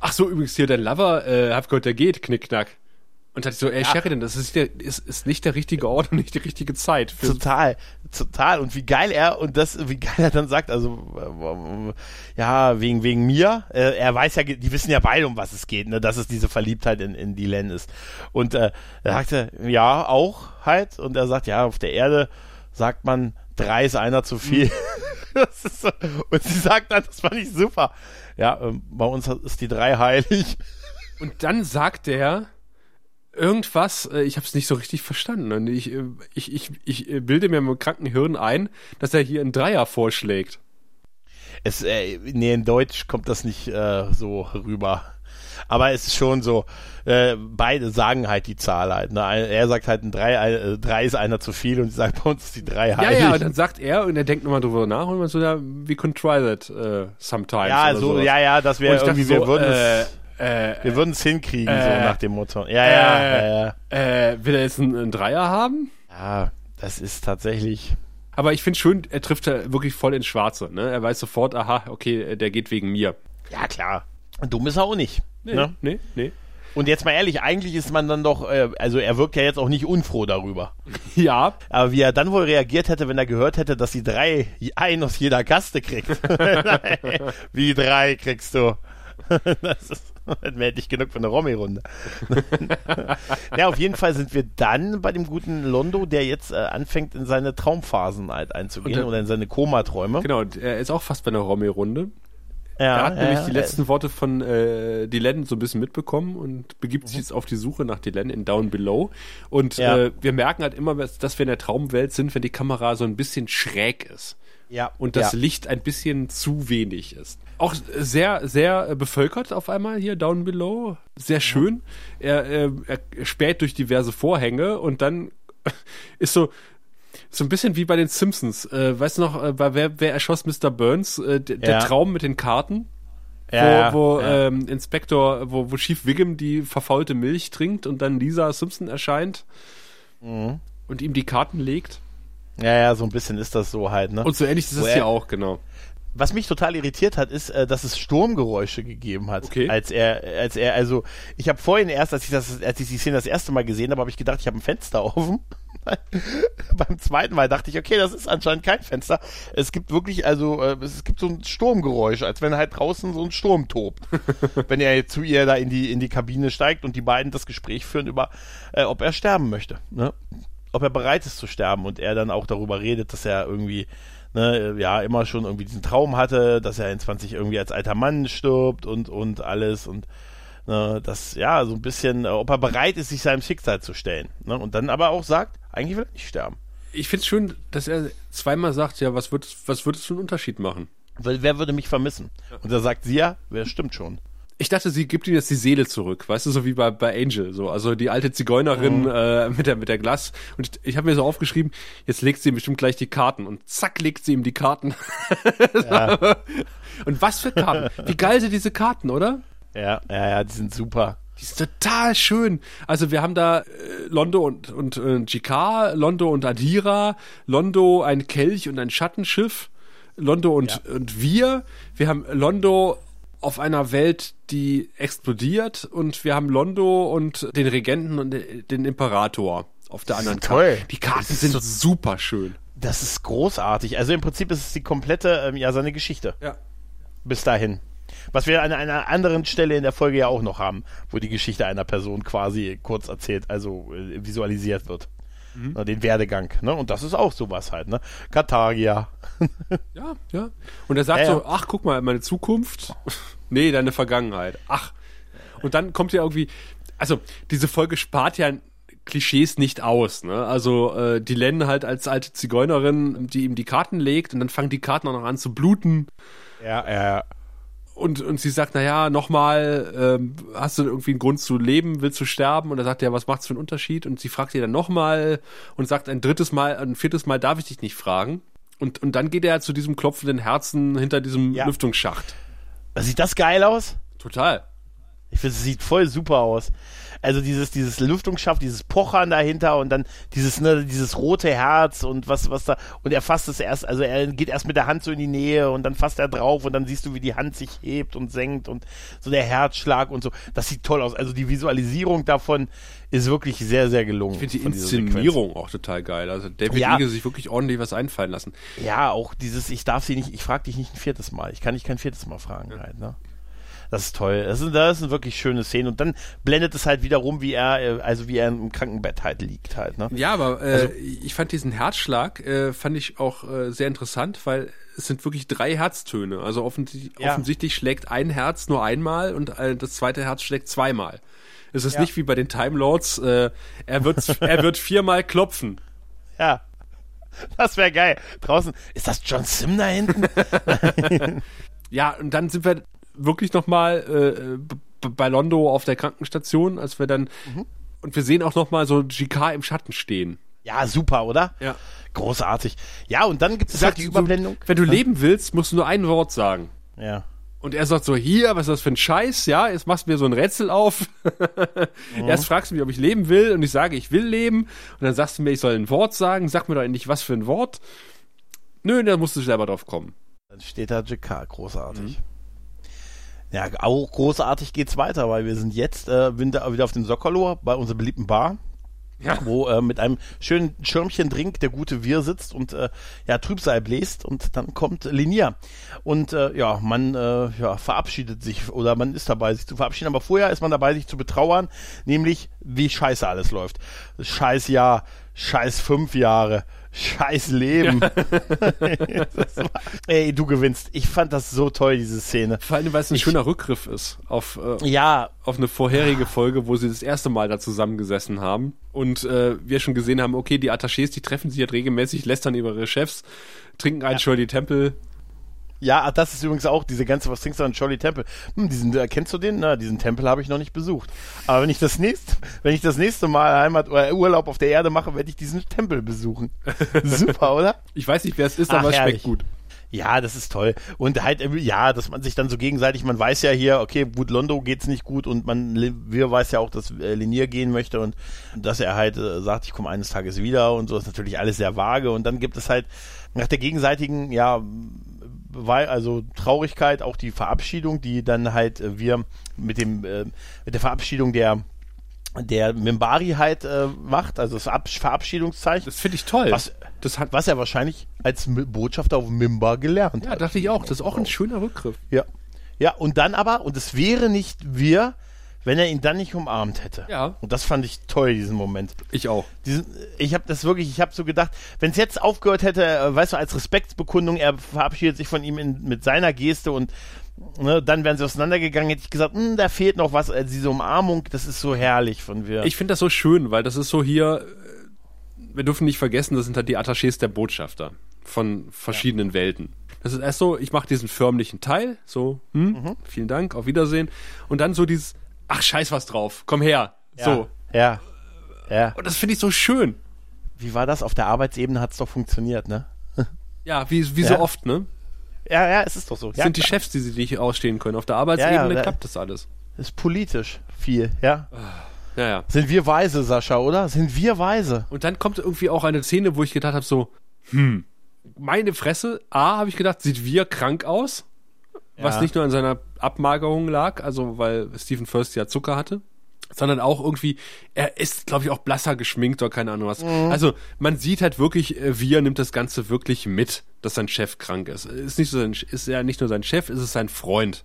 Ach so, übrigens hier dein Lover, äh, hab gehört, der geht, knickknack. Und dachte ich so, ey, Sheridan, das ist, der, ist, ist nicht der richtige Ort und nicht die richtige Zeit. Total, total. Und wie geil er und das, wie geil er dann sagt, also ja, wegen wegen mir. Äh, er weiß ja, die wissen ja beide, um was es geht, ne, dass es diese Verliebtheit in, in Dylan ist. Und äh, er sagte, ja, auch halt. Und er sagt, ja, auf der Erde sagt man, drei ist einer zu viel. Mhm. so. Und sie sagt dann, das fand ich super. Ja, ähm, bei uns ist die drei heilig. Und dann sagt er, irgendwas, äh, ich habe es nicht so richtig verstanden. Und ich, äh, ich, ich, ich äh, bilde mir mit kranken Hirn ein, dass er hier einen Dreier vorschlägt. Es, äh, nee, in Deutsch kommt das nicht äh, so rüber. Aber es ist schon so, äh, beide sagen halt die Zahl halt. Ne? Er sagt halt, ein drei, äh, drei ist einer zu viel und sie sagt, bei uns ist die drei heilig. Ja, ja, und dann sagt er und er denkt nochmal drüber nach und man so, ja, we can try that uh, sometimes. Ja, so, sowas. ja, ja, das wäre irgendwie, so, wir würden äh, es, äh, wir würden es hinkriegen, so äh, nach dem Motto. Ja, ja, ja, ja. Äh, will er jetzt einen, einen Dreier haben? Ja, das ist tatsächlich. Aber ich finde schön, er trifft da wirklich voll ins Schwarze. Ne? Er weiß sofort, aha, okay, der geht wegen mir. Ja, klar. Dumm ist er auch nicht. Nee, ne? nee, nee. Und jetzt mal ehrlich, eigentlich ist man dann doch, äh, also er wirkt ja jetzt auch nicht unfroh darüber. Ja. Aber wie er dann wohl reagiert hätte, wenn er gehört hätte, dass sie drei, ein aus jeder Kaste kriegt. wie drei kriegst du? das ist, dann hätte ich genug für eine Romy-Runde. ja, auf jeden Fall sind wir dann bei dem guten Londo, der jetzt äh, anfängt, in seine Traumphasen halt einzugehen Und der- oder in seine Komaträume. Genau, und er ist auch fast bei einer Romy-Runde. Ja, Er hat ja, nämlich ja. die letzten Worte von äh, Dylan so ein bisschen mitbekommen und begibt sich jetzt auf die Suche nach Dylan in Down Below. Und Ja. äh, wir merken halt immer, dass wir in der Traumwelt sind, wenn die Kamera so ein bisschen schräg ist. Ja, und das ja. Licht ein bisschen zu wenig ist. Auch sehr, sehr bevölkert auf einmal hier down below. Sehr schön. Er, äh, er späht durch diverse Vorhänge und dann ist so so ein bisschen wie bei den Simpsons. Äh, weißt du noch, äh, bei wer, wer erschoss Mr. Burns? Äh, der, der Ja. Traum mit den Karten, ja, wo, wo ja. Ähm, Inspektor, wo, wo Chief Wiggum die verfaulte Milch trinkt und dann Lisa Simpson erscheint Mhm. und ihm die Karten legt. ja, ja, so ein bisschen ist das so halt, ne? Und so ähnlich ist es er- hier auch, genau. Was mich total irritiert hat, ist, äh, dass es Sturmgeräusche gegeben hat. Okay. Als er, als er, also ich habe vorhin erst, als ich das, als ich die Szene das erste Mal gesehen habe, habe ich gedacht, ich habe ein Fenster offen. Beim zweiten Mal dachte ich, okay, das ist anscheinend kein Fenster. Es gibt wirklich, also äh, es gibt so ein Sturmgeräusch, als wenn halt draußen so ein Sturm tobt. wenn er zu ihr da in die in die Kabine steigt und die beiden das Gespräch führen über, äh, ob er sterben möchte. Ne? ob er bereit ist zu sterben und er dann auch darüber redet, dass er irgendwie ne, ja immer schon irgendwie diesen Traum hatte, dass er in 20 irgendwie als alter Mann stirbt und und alles und ne, das ja so ein bisschen, äh, ob er bereit ist, sich seinem Schicksal zu stellen ne, und dann aber auch sagt, eigentlich will er nicht sterben. Ich finde es schön, dass er zweimal sagt, ja, was wird, was wird es für einen Unterschied machen? Weil wer würde mich vermissen? Und da sagt sie ja, wer stimmt schon. Ich dachte, sie gibt ihm jetzt die Seele zurück, weißt du, so wie bei, bei Angel, so. Also die alte Zigeunerin äh, mit der mit der Glas. Und ich habe mir so aufgeschrieben, jetzt legt sie ihm bestimmt gleich die Karten und zack legt sie ihm die Karten. und was für Karten? Wie geil sind diese Karten, oder? Ja, ja, ja, die sind super. Die sind total schön. Also wir haben da äh, Londo und und äh, GK, Londo und Adira, Londo ein Kelch und ein Schattenschiff, Londo und und wir. Wir haben Londo auf einer Welt, die explodiert und wir haben Londo und den Regenten und den Imperator auf der anderen. Karte. Die Karten ist sind so- super schön. Das ist großartig. Also im Prinzip ist es die komplette, ähm, ja, seine Geschichte. Ja. bis dahin. Was wir an einer anderen Stelle in der Folge ja auch noch haben, wo die Geschichte einer Person quasi kurz erzählt, also äh, visualisiert wird. Na, Den Werdegang, ne? Und das ist auch sowas halt, ne? Karthagia. Ja, ja. Und er sagt ja. so, ach, guck mal, meine Zukunft. nee, deine Vergangenheit. Ach. Und dann kommt ja irgendwie, also diese Folge spart ja Klischees nicht aus, ne? Also äh, die Len halt als alte Zigeunerin, die ihm die Karten legt und dann fangen die Karten auch noch an zu bluten. Ja, ja. Und, und sie sagt, naja, nochmal, ähm, hast du irgendwie einen Grund zu leben, willst du sterben? Und er sagt, ja, was macht's für einen Unterschied? Und sie fragt ihn dann nochmal und sagt ein drittes Mal, ein viertes Mal darf ich dich nicht fragen. Und, und dann geht er zu diesem klopfenden Herzen hinter diesem Ja. Lüftungsschacht. Sieht das geil aus? Total. Ich finde, es sieht voll super aus. Also dieses, dieses Lüftungsschaft, dieses Pochern dahinter und dann dieses, ne, dieses rote Herz und was, was da, und er fasst es erst, also er geht erst mit der Hand so in die Nähe und dann fasst er drauf und dann siehst du, wie die Hand sich hebt und senkt und so der Herzschlag und so. Das sieht toll aus. Also die Visualisierung davon ist wirklich sehr, sehr gelungen. Ich finde die. Inszenierung auch total geil. Also David Ja. Eagle sich wirklich ordentlich was einfallen lassen. Ja, auch dieses, ich darf sie nicht, ich frage dich nicht ein viertes Mal. Ich kann dich kein viertes Mal fragen halt, ne? Das ist toll. Das ist, das ist eine wirklich schöne Szene. Und dann blendet es halt wieder rum, wie er, äh, also wie er im Krankenbett halt liegt halt. Ne? Ja, aber äh, also, ich fand diesen Herzschlag, äh, fand ich auch äh, sehr interessant, weil es sind wirklich drei Herztöne. Also offensichtlich, ja. offensichtlich schlägt ein Herz nur einmal und äh, das zweite Herz schlägt zweimal. Es ist ja. nicht wie bei den Time Lords, äh, er, wird, er wird viermal klopfen. Ja. Das wäre geil. Draußen, ist das John Sim da hinten? ja, und dann sind wir wirklich nochmal äh, bei Londo auf der Krankenstation, als wir dann, mhm. und wir sehen auch nochmal so GK im Schatten stehen. Ja, super, oder? Ja. Großartig. Ja, und dann gibt es halt die Überblendung. wenn du leben willst, musst du nur ein Wort sagen. Ja. Und er sagt so, hier, was ist das für ein Scheiß? Ja, jetzt machst du mir so ein Rätsel auf. mhm. Erst fragst du mich, ob ich leben will und ich sage, ich will leben. Und dann sagst du mir, ich soll ein Wort sagen. Sag mir doch endlich, was für ein Wort. Nö, da musst du selber drauf kommen. Dann steht da JK, großartig. Mhm. Ja, auch großartig geht's weiter, weil wir sind jetzt äh, wieder auf dem Sokolo bei unserer beliebten Bar ja. wo äh, mit einem schönen Schirmchen Drink der gute Wir sitzt und äh, ja Trübsal bläst und dann kommt Linia und äh, ja man äh, ja verabschiedet sich oder man ist dabei sich zu verabschieden, aber vorher ist man dabei sich zu betrauern, nämlich wie scheiße alles läuft. Scheiß Jahr, scheiß fünf Jahre, scheiß Leben. Ja. ey, du gewinnst. Ich fand das so toll, diese Szene. Vor allem, weil es ein ich, schöner Rückgriff ist auf, äh, ja. auf eine vorherige Folge, wo sie das erste Mal da zusammengesessen haben. Und äh, wir schon gesehen haben, okay, die Attachés, die treffen sich halt regelmäßig, lästern über ihre Chefs, trinken einen ja. Shirley Temple, ja, das ist übrigens auch diese ganze, was trinkst du an Charlie Temple? Hm, diesen, äh, kennst du den? Na, diesen Tempel habe ich noch nicht besucht. Aber wenn ich das nächste, wenn ich das nächste Mal Heimat oder Urlaub auf der Erde mache, werde ich diesen Tempel besuchen. Super, oder? Ich weiß nicht, wer es ist, Ach, aber es schmeckt gut. Ja, das ist toll. Und halt, äh, ja, dass man sich dann so gegenseitig, man weiß ja hier, okay, gut, Londo geht's nicht gut und man, wir weiß ja auch, dass äh, Linier gehen möchte und dass er halt äh, sagt, ich komme eines Tages wieder und so ist natürlich alles sehr vage und dann gibt es halt nach der gegenseitigen, ja, weil also Traurigkeit, auch die Verabschiedung, die dann halt äh, wir mit dem äh, mit der Verabschiedung der der Mimbari halt äh, macht, also das Ab Verabschiedungszeichen. Das finde ich toll. Was, das hat, was er wahrscheinlich als Botschafter auf Mimba gelernt ja, hat. Ja, dachte ich auch. Das ist auch ein schöner Rückgriff. Ja. Ja, und dann aber, und es wäre nicht wir, wenn er ihn dann nicht umarmt hätte. Ja. Und das fand ich toll, diesen Moment. Ich auch. Diesen, ich habe das wirklich, ich habe so gedacht, wenn es jetzt aufgehört hätte, äh, weißt du, als Respektsbekundung, er verabschiedet sich von ihm in, mit seiner Geste und ne, dann wären sie auseinandergegangen, hätte ich gesagt, hm, da fehlt noch was, also diese Umarmung, das ist so herrlich von wir. Ich finde das so schön, weil das ist so hier, äh, wir dürfen nicht vergessen, das sind halt die Attachés der Botschafter von verschiedenen ja. Welten. Das ist erst so, ich mache diesen förmlichen Teil, so, hm, mhm. vielen Dank, auf Wiedersehen. Und dann so dieses, ach scheiß was drauf, komm her. Ja, so. Ja. Ja. Und das finde ich so schön. Wie war das? Auf der Arbeitsebene hat es doch funktioniert, ne? ja, wie, wie ja. so oft, ne? Ja, ja, es ist doch so. Es sind die Chefs, die sie nicht ausstehen können. Auf der Arbeitsebene ja, klappt das alles. Ist politisch viel, ja. Ja, ja. Sind wir weise, Sascha, oder? Sind wir weise? Und dann kommt irgendwie auch eine Szene, wo ich gedacht habe, so, hm, meine Fresse, A, habe ich gedacht, sieht wir krank aus. Was nicht nur an seiner Abmagerung lag, also weil Stephen First ja Zucker hatte, sondern auch irgendwie, er ist, glaube ich, auch blasser geschminkt oder keine Ahnung was. Mhm. Also man sieht halt wirklich, äh, wie er nimmt das Ganze wirklich mit, dass sein Chef krank ist. Ist nicht so sein, ist ja nicht nur sein Chef, ist es sein Freund.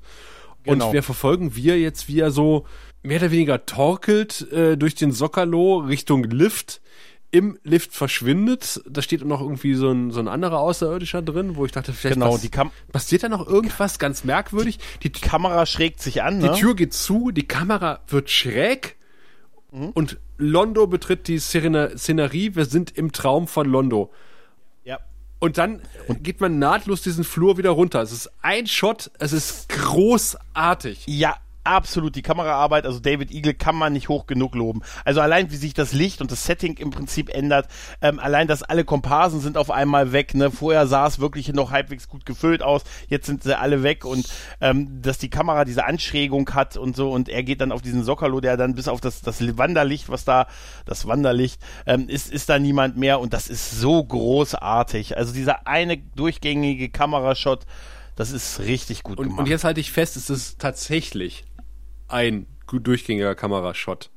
Genau. Und wir verfolgen wir jetzt, wie er so mehr oder weniger torkelt äh, durch den Sockerlo Richtung Lift im Lift verschwindet. Da steht noch irgendwie so ein, so ein anderer Außerirdischer drin, wo ich dachte, vielleicht genau, die Kam passiert da noch irgendwas ganz merkwürdig. Die, die Kamera schrägt sich an. Die ne? Tür geht zu, die Kamera wird schräg mhm. und Londo betritt die Szenerie. Wir sind im Traum von Londo. Ja. Und dann und geht man nahtlos diesen Flur wieder runter. Es ist ein Shot, es ist großartig. Ja, absolut die Kameraarbeit, also David Eagle kann man nicht hoch genug loben. Also allein wie sich das Licht und das Setting im Prinzip ändert, ähm, allein, dass alle Komparsen sind auf einmal weg, ne? Vorher sah es wirklich noch halbwegs gut gefüllt aus, jetzt sind sie alle weg und ähm, dass die Kamera diese Anschrägung hat und so und er geht dann auf diesen Sockerlo, der dann bis auf das, das Wanderlicht, was da, das Wanderlicht, ähm, ist, ist da niemand mehr und das ist so großartig. Also dieser eine durchgängige Kamerashot, das ist richtig gut und, gemacht. Und jetzt halte ich fest, es ist tatsächlich ein gut durchgängiger Kamerashot.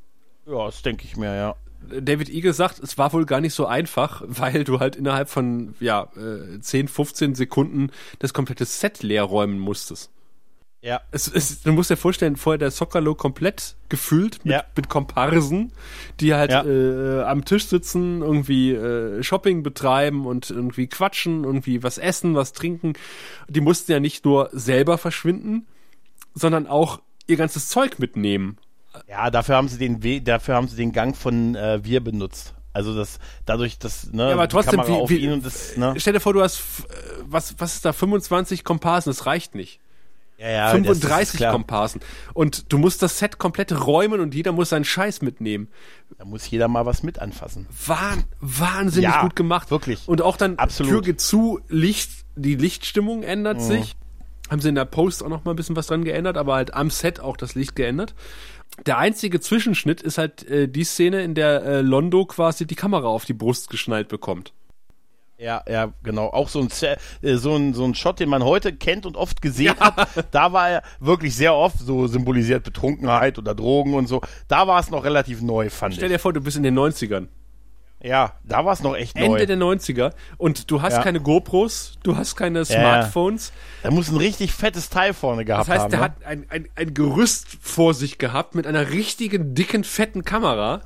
Ja, das denke ich mir, ja. David Eagle sagt, es war wohl gar nicht so einfach, weil du halt innerhalb von ja, 10, äh, 15 Sekunden das komplette Set leer räumen musstest. Ja. Es, es, du musst dir vorstellen, vorher der Soccerlo komplett gefüllt mit, ja. mit Komparsen, die halt ja. äh, am Tisch sitzen, irgendwie äh, Shopping betreiben und irgendwie quatschen, irgendwie was essen, was trinken. Die mussten ja nicht nur selber verschwinden, sondern auch ihr ganzes Zeug mitnehmen. Ja, dafür haben sie den We dafür haben sie den Gang von äh, wir benutzt. Also das dadurch, dass ne, ja, aber trotzdem, wie, wie, und das, ne? stell dir vor, du hast was was ist da 25 Komparsen, das reicht nicht. Ja, ja, 35 Komparsen. Und du musst das Set komplett räumen und jeder muss seinen Scheiß mitnehmen. Da muss jeder mal was mit anfassen. Wahn, wahnsinnig ja, gut gemacht. Wirklich. Und auch dann Absolut. Tür geht zu, Licht, die Lichtstimmung ändert mhm. sich. Haben sie in der Post auch noch mal ein bisschen was dran geändert, aber halt am Set auch das Licht geändert. Der einzige Zwischenschnitt ist halt äh, die Szene, in der äh, Londo quasi die Kamera auf die Brust geschnallt bekommt. Ja, ja, genau. Auch so ein, äh, so ein, so ein Shot, den man heute kennt und oft gesehen ja. hat. Da war er wirklich sehr oft so symbolisiert Betrunkenheit oder Drogen und so. Da war es noch relativ neu, fand Stell ich. dir vor, du bist in den 90ern. Ja, da war es noch echt Ende neu. Ende der 90er. Und du hast ja. keine GoPros, du hast keine Smartphones. Ja. Er muss ein richtig fettes Teil vorne gehabt haben. Das heißt, haben, der ne? hat ein, ein, ein Gerüst vor sich gehabt mit einer richtigen, dicken, fetten Kamera.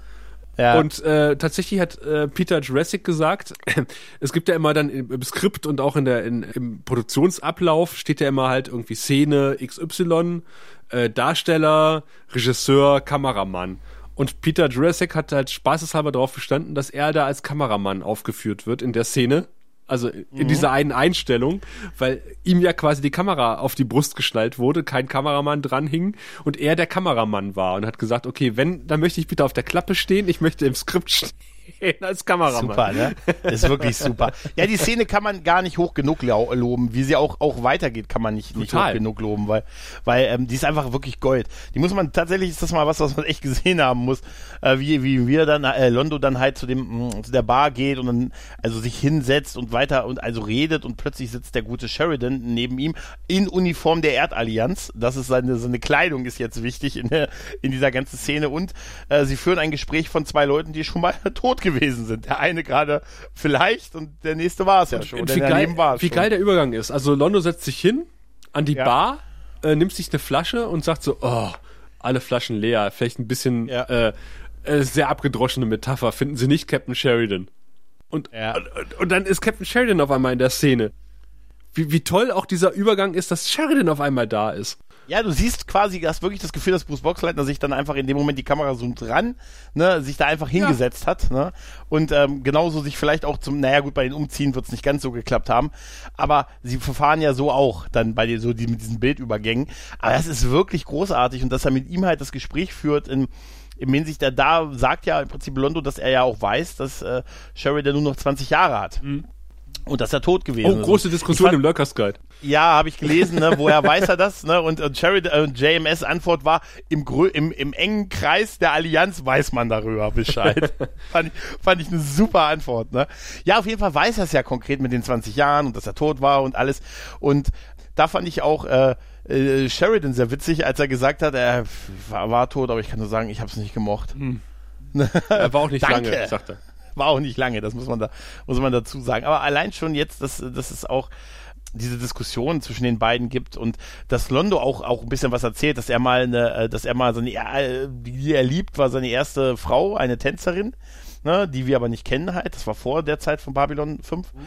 Ja. Und äh, tatsächlich hat äh, Peter Jurassic gesagt, es gibt ja immer dann im, im Skript und auch in der in, im Produktionsablauf steht ja immer halt irgendwie Szene XY, äh, Darsteller, Regisseur, Kameramann. Und Peter Jurassic hat halt spaßeshalber darauf bestanden, dass er da als Kameramann aufgeführt wird in der Szene. Also in mhm. dieser einen Einstellung, weil ihm ja quasi die Kamera auf die Brust geschnallt wurde, kein Kameramann dran hing und er der Kameramann war und hat gesagt, okay, wenn, dann möchte ich bitte auf der Klappe stehen, ich möchte im Skript stehen als Kameramann. Super, ne? Ist wirklich super. Ja, die Szene kann man gar nicht hoch genug loben. Wie sie auch, auch weitergeht, kann man nicht, nicht hoch genug loben, weil, weil ähm, die ist einfach wirklich Gold. Die muss man, tatsächlich ist das mal was, was man echt gesehen haben muss, äh, wie, wie wir dann, äh, Londo dann halt zu dem, mh, mm, zu der Bar geht und dann, also sich hinsetzt und weiter und also redet und plötzlich sitzt der gute Sheridan neben ihm in Uniform der Erdallianz. Das ist seine, seine Kleidung ist jetzt wichtig in der, in dieser ganzen Szene und äh, sie führen ein Gespräch von zwei Leuten, die schon mal tot gewesen sind. Der eine gerade vielleicht und der nächste war es ja schon. Wie, geil, wie geil, der Übergang ist. Also Londo setzt sich hin an die ja. Bar, äh, nimmt sich eine Flasche und sagt so, oh, alle Flaschen leer. Vielleicht ein bisschen ja. äh, äh, sehr abgedroschene Metapher. Finden Sie nicht Captain Sheridan? Und, ja. und, und, dann ist Captain Sheridan auf einmal in der Szene. Wie, wie toll auch dieser Übergang ist, dass Sheridan auf einmal da ist. Ja, du siehst quasi, du hast wirklich das Gefühl, dass Bruce Boxleitner sich dann einfach in dem Moment die Kamera zoomt ran, ne, sich da einfach hingesetzt ja. hat, ne, und ähm, genauso sich vielleicht auch zum, naja gut, bei den Umziehen wird es nicht ganz so geklappt haben, aber sie verfahren ja so auch dann bei dir so die, mit diesen Bildübergängen, aber das ist wirklich großartig und dass er mit ihm halt das Gespräch führt in im Hinsicht, der da sagt ja im Prinzip Londo, dass er ja auch weiß, dass äh, Sheridan nur noch 20 Jahre hat. Mhm. Und dass er tot gewesen ist. Oh, große Diskussion fand, im Lurkers Guide. Ja, habe ich gelesen, ne? woher weiß er das? Ne? Und, und Sheridan, äh, JMS Antwort war, im, im, im engen Kreis der Allianz weiß man darüber Bescheid. fand, ich, fand ich eine super Antwort. Ne? Ja, auf jeden Fall weiß er es ja konkret mit den 20 Jahren und dass er tot war und alles. Und da fand ich auch äh, äh, Sheridan sehr witzig, als er gesagt hat, er war, war tot, aber ich kann nur sagen, ich habe es nicht gemocht. Hm. er war auch nicht lange, sagt er. War auch nicht lange, das muss man da, muss man dazu sagen. Aber allein schon jetzt, dass, dass es auch diese Diskussion zwischen den beiden gibt und dass Londo auch auch ein bisschen was erzählt, dass er mal eine, äh, dass er mal seine, äh, die er liebt, war seine erste Frau, eine Tänzerin, ne, die wir aber nicht kennen halt. Das war vor der Zeit von Babylon 5. Mhm